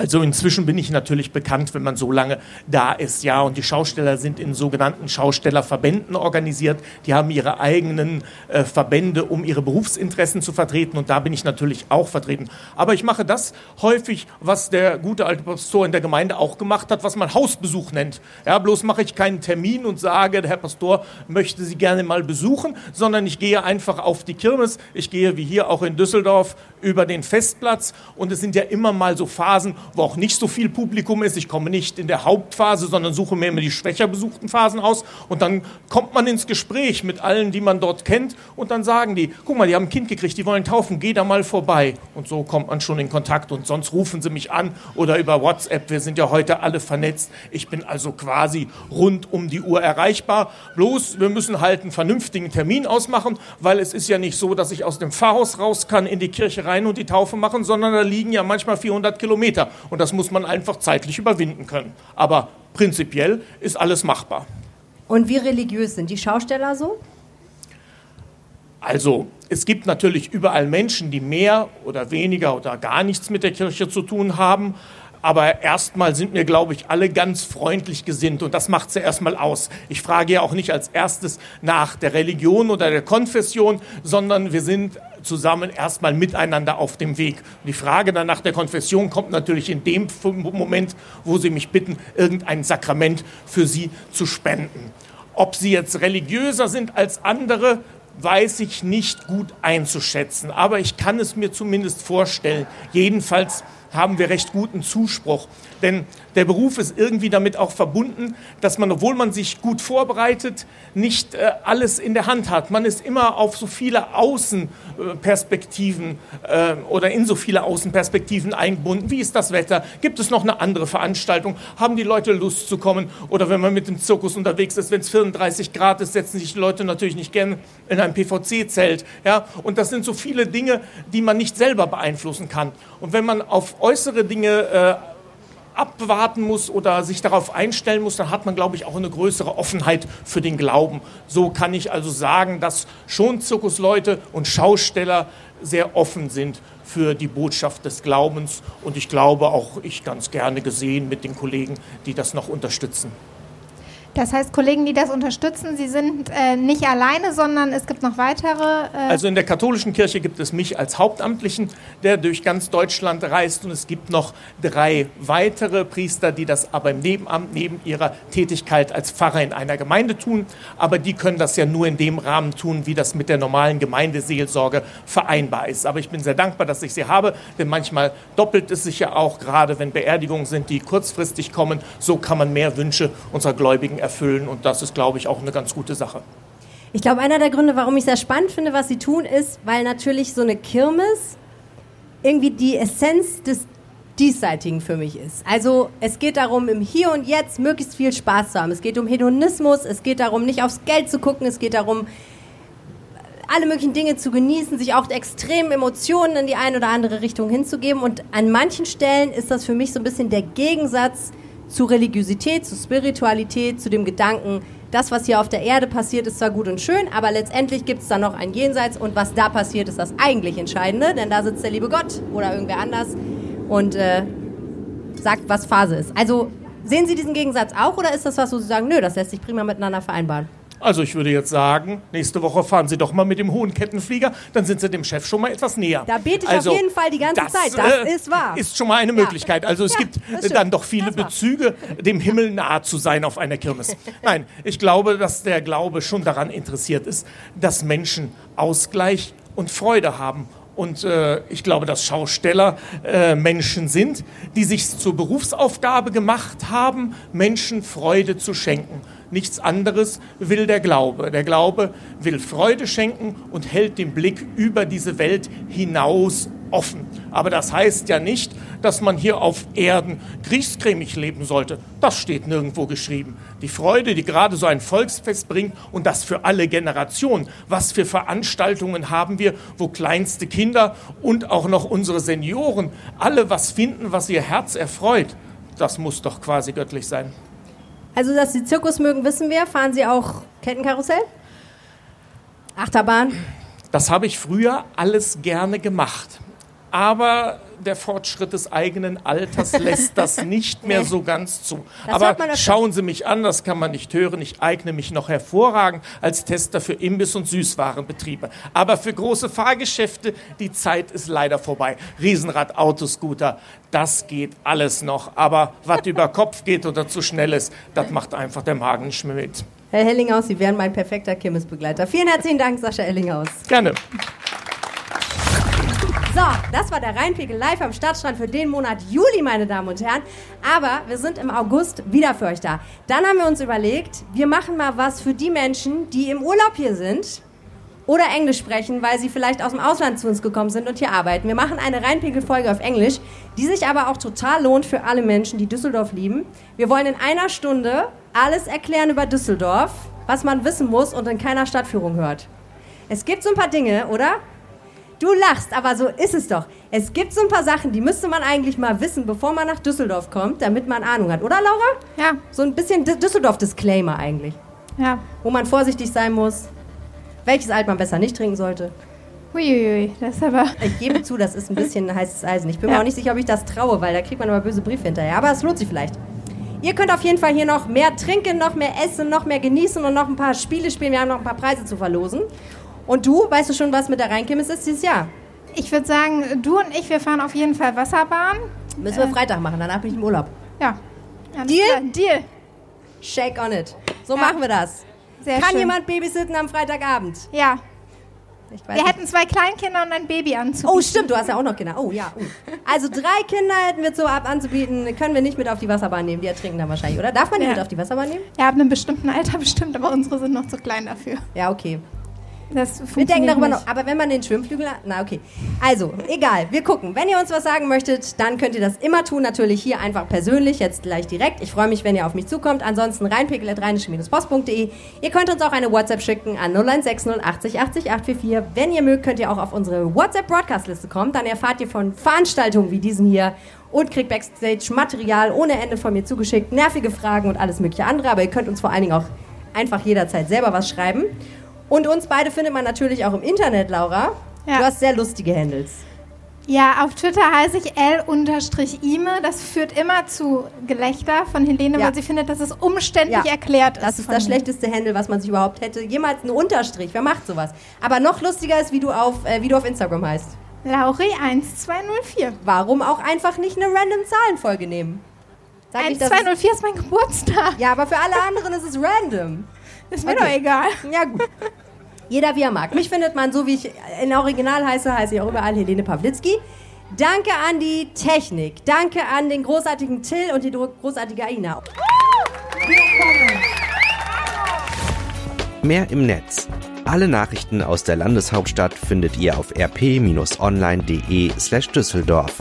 Also inzwischen bin ich natürlich bekannt, wenn man so lange da ist, ja. Und die Schausteller sind in sogenannten Schaustellerverbänden organisiert. Die haben ihre eigenen äh, Verbände, um ihre Berufsinteressen zu vertreten. Und da bin ich natürlich auch vertreten. Aber ich mache das häufig, was der gute alte Pastor in der Gemeinde auch gemacht hat, was man Hausbesuch nennt. Ja, bloß mache ich keinen Termin und sage, der Herr Pastor möchte Sie gerne mal besuchen, sondern ich gehe einfach auf die Kirmes. Ich gehe wie hier auch in Düsseldorf über den Festplatz. Und es sind ja immer mal so Phasen, wo auch nicht so viel Publikum ist. Ich komme nicht in der Hauptphase, sondern suche mir immer die schwächer besuchten Phasen aus. Und dann kommt man ins Gespräch mit allen, die man dort kennt. Und dann sagen die, guck mal, die haben ein Kind gekriegt, die wollen taufen, geh da mal vorbei. Und so kommt man schon in Kontakt. Und sonst rufen sie mich an oder über WhatsApp. Wir sind ja heute alle vernetzt. Ich bin also quasi rund um die Uhr erreichbar. Bloß, wir müssen halt einen vernünftigen Termin ausmachen, weil es ist ja nicht so, dass ich aus dem Pfarrhaus raus kann, in die Kirche rein und die Taufe machen, sondern da liegen ja manchmal 400 Kilometer. Und das muss man einfach zeitlich überwinden können. Aber prinzipiell ist alles machbar. Und wie religiös sind die Schausteller so? Also, es gibt natürlich überall Menschen, die mehr oder weniger oder gar nichts mit der Kirche zu tun haben. Aber erstmal sind mir, glaube ich, alle ganz freundlich gesinnt und das macht sie erstmal aus. Ich frage ja auch nicht als erstes nach der Religion oder der Konfession, sondern wir sind zusammen erstmal miteinander auf dem Weg. Und die Frage dann nach der Konfession kommt natürlich in dem Moment, wo sie mich bitten, irgendein Sakrament für sie zu spenden. Ob sie jetzt religiöser sind als andere, weiß ich nicht gut einzuschätzen. Aber ich kann es mir zumindest vorstellen. Jedenfalls haben wir recht guten Zuspruch. Denn der Beruf ist irgendwie damit auch verbunden, dass man, obwohl man sich gut vorbereitet, nicht äh, alles in der Hand hat. Man ist immer auf so viele Außenperspektiven äh, oder in so viele Außenperspektiven eingebunden. Wie ist das Wetter? Gibt es noch eine andere Veranstaltung? Haben die Leute Lust zu kommen? Oder wenn man mit dem Zirkus unterwegs ist, wenn es 34 Grad ist, setzen sich die Leute natürlich nicht gerne in ein PVC-Zelt. Ja? Und das sind so viele Dinge, die man nicht selber beeinflussen kann. Und wenn man auf äußere Dinge äh, abwarten muss oder sich darauf einstellen muss, dann hat man, glaube ich, auch eine größere Offenheit für den Glauben. So kann ich also sagen, dass schon Zirkusleute und Schausteller sehr offen sind für die Botschaft des Glaubens und ich glaube auch ich ganz gerne gesehen mit den Kollegen, die das noch unterstützen. Das heißt, Kollegen, die das unterstützen, sie sind äh, nicht alleine, sondern es gibt noch weitere. Äh also in der katholischen Kirche gibt es mich als Hauptamtlichen, der durch ganz Deutschland reist und es gibt noch drei weitere Priester, die das aber im Nebenamt neben ihrer Tätigkeit als Pfarrer in einer Gemeinde tun. Aber die können das ja nur in dem Rahmen tun, wie das mit der normalen Gemeindeseelsorge vereinbar ist. Aber ich bin sehr dankbar, dass ich sie habe, denn manchmal doppelt es sich ja auch, gerade wenn Beerdigungen sind, die kurzfristig kommen. So kann man mehr Wünsche unserer Gläubigen erfüllen und das ist, glaube ich, auch eine ganz gute Sache. Ich glaube, einer der Gründe, warum ich sehr spannend finde, was Sie tun, ist, weil natürlich so eine Kirmes irgendwie die Essenz des Diesseitigen für mich ist. Also es geht darum, im Hier und Jetzt möglichst viel Spaß zu haben. Es geht um Hedonismus, es geht darum, nicht aufs Geld zu gucken, es geht darum, alle möglichen Dinge zu genießen, sich auch extremen Emotionen in die eine oder andere Richtung hinzugeben. Und an manchen Stellen ist das für mich so ein bisschen der Gegensatz zu Religiosität, zu Spiritualität, zu dem Gedanken, das, was hier auf der Erde passiert, ist zwar gut und schön, aber letztendlich gibt es da noch ein Jenseits und was da passiert, ist das eigentlich Entscheidende, denn da sitzt der liebe Gott oder irgendwer anders und äh, sagt, was Phase ist. Also sehen Sie diesen Gegensatz auch oder ist das was, wo Sie sagen, nö, das lässt sich prima miteinander vereinbaren? Also ich würde jetzt sagen, nächste Woche fahren Sie doch mal mit dem hohen Kettenflieger, dann sind Sie dem Chef schon mal etwas näher. Da bete ich also, auf jeden Fall die ganze das, Zeit, das äh, ist wahr. Ist schon mal eine Möglichkeit. Also es Ja, gibt dann doch viele Bezüge, dem Himmel nahe zu sein auf einer Kirmes. Nein, ich glaube, dass der Glaube schon daran interessiert ist, dass Menschen Ausgleich und Freude haben. Und äh, ich glaube, dass Schausteller äh, Menschen sind, die sich zur Berufsaufgabe gemacht haben, Menschen Freude zu schenken. Nichts anderes will der Glaube. Der Glaube will Freude schenken und hält den Blick über diese Welt hinaus offen. Aber das heißt ja nicht, dass man hier auf Erden griesgrämig leben sollte. Das steht nirgendwo geschrieben. Die Freude, die gerade so ein Volksfest bringt und das für alle Generationen. Was für Veranstaltungen haben wir, wo kleinste Kinder und auch noch unsere Senioren alle was finden, was ihr Herz erfreut. Das muss doch quasi göttlich sein. Also, dass Sie Zirkus mögen, wissen wir. Fahren Sie auch Kettenkarussell? Achterbahn? Das habe ich früher alles gerne gemacht. Aber der Fortschritt des eigenen Alters lässt das nicht mehr so ganz zu. Das Aber schauen Sie mich an, das kann man nicht hören. Ich eigne mich noch hervorragend als Tester für Imbiss- und Süßwarenbetriebe. Aber für große Fahrgeschäfte, die Zeit ist leider vorbei. Riesenrad, Autoscooter, das geht alles noch. Aber was über Kopf geht oder zu schnell ist, das macht einfach der Magen nicht mehr mit. Herr Hellinghaus, Sie wären mein perfekter Kirmesbegleiter. Vielen herzlichen Dank, Sascha Hellinghaus. Gerne. So, das war der Rheinpegel live am Stadtstrand für den Monat Juli, meine Damen und Herren. Aber wir sind im August wieder für euch da. Dann haben wir uns überlegt, wir machen mal was für die Menschen, die im Urlaub hier sind oder Englisch sprechen, weil sie vielleicht aus dem Ausland zu uns gekommen sind und hier arbeiten. Wir machen eine Rheinpegel-Folge auf Englisch, die sich aber auch total lohnt für alle Menschen, die Düsseldorf lieben. Wir wollen in einer Stunde alles erklären über Düsseldorf, was man wissen muss und in keiner Stadtführung hört. Es gibt so ein paar Dinge, oder? Du lachst, aber so ist es doch. Es gibt so ein paar Sachen, die müsste man eigentlich mal wissen, bevor man nach Düsseldorf kommt, damit man Ahnung hat. Oder, Laura? Ja. So ein bisschen Dü- Düsseldorf-Disclaimer eigentlich. Ja. Wo man vorsichtig sein muss, welches Alt man besser nicht trinken sollte. Uiuiui, das ist aber. Ich gebe zu, das ist ein bisschen heißes Eisen. Ich bin mir Ja. auch nicht sicher, ob ich das traue, weil da kriegt man immer böse Briefe hinterher. Aber es lohnt sich vielleicht. Ihr könnt auf jeden Fall hier noch mehr trinken, noch mehr essen, noch mehr genießen und noch ein paar Spiele spielen. Wir haben noch ein paar Preise zu verlosen. Und du, weißt du schon, was mit der Rheinkirmes ist dieses Jahr? Ich würde sagen, du und ich, wir fahren auf jeden Fall Wasserbahn. Müssen wir Freitag machen, danach bin ich im Urlaub. Ja. Deal? klar. Deal. Shake on it. So Ja. machen wir das. Sehr Kann schön. jemand babysitten am Freitagabend? Ja. Ich weiß Wir nicht. hätten zwei Kleinkinder und ein Baby anzubieten. Oh, stimmt, du hast ja auch noch Kinder. Oh, ja. Oh. Also drei Kinder hätten wir so ab anzubieten. Können wir nicht mit auf die Wasserbahn nehmen. Die ertrinken dann wahrscheinlich, oder? Darf man die Ja. mit auf die Wasserbahn nehmen? Ja, ab einem bestimmten Alter bestimmt, aber unsere sind noch zu klein dafür. Ja, okay. Das Wir denken darüber nicht. noch. Aber wenn man den Schwimmflügel hat. Na, okay. Also, egal. Wir gucken. Wenn ihr uns was sagen möchtet, dann könnt ihr das immer tun. Natürlich hier einfach persönlich, jetzt gleich direkt. Ich freue mich, wenn ihr auf mich zukommt. Ansonsten reinpegel.rheinische-post.de. Ihr könnt uns auch eine WhatsApp schicken an 0160 80 80 844. Wenn ihr mögt, könnt ihr auch auf unsere WhatsApp-Broadcast-Liste kommen. Dann erfahrt ihr von Veranstaltungen wie diesen hier und kriegt Backstage-Material ohne Ende von mir zugeschickt, nervige Fragen und alles mögliche andere. Aber ihr könnt uns vor allen Dingen auch einfach jederzeit selber was schreiben. Und uns beide findet man natürlich auch im Internet, Laura. Ja. Du hast sehr lustige Handles. Ja, auf Twitter heiße ich L-Ime. Das führt immer zu Gelächter von Helene, Ja. weil sie findet, dass es umständlich Ja, erklärt ist. Das ist das mir. schlechteste Handle, was man sich überhaupt hätte. Jemals ein Unterstrich. Wer macht sowas? Aber noch lustiger ist, wie du auf, äh, wie du auf Instagram heißt. Lauri1204. Warum auch einfach nicht eine random Zahlenfolge nehmen? Sag ich, das ist- 1204 ist mein Geburtstag. Ja, aber für alle anderen ist es random. Ist mir doch egal. Ja, gut. Jeder wie er mag. Mich findet man so, wie ich in Original heiße, heiße ich auch überall Helene Pawlitzki. Danke an die Technik. Danke an den großartigen Till und die großartige Aina. Mehr im Netz. Alle Nachrichten aus der Landeshauptstadt findet ihr auf rp-online.de slash Düsseldorf.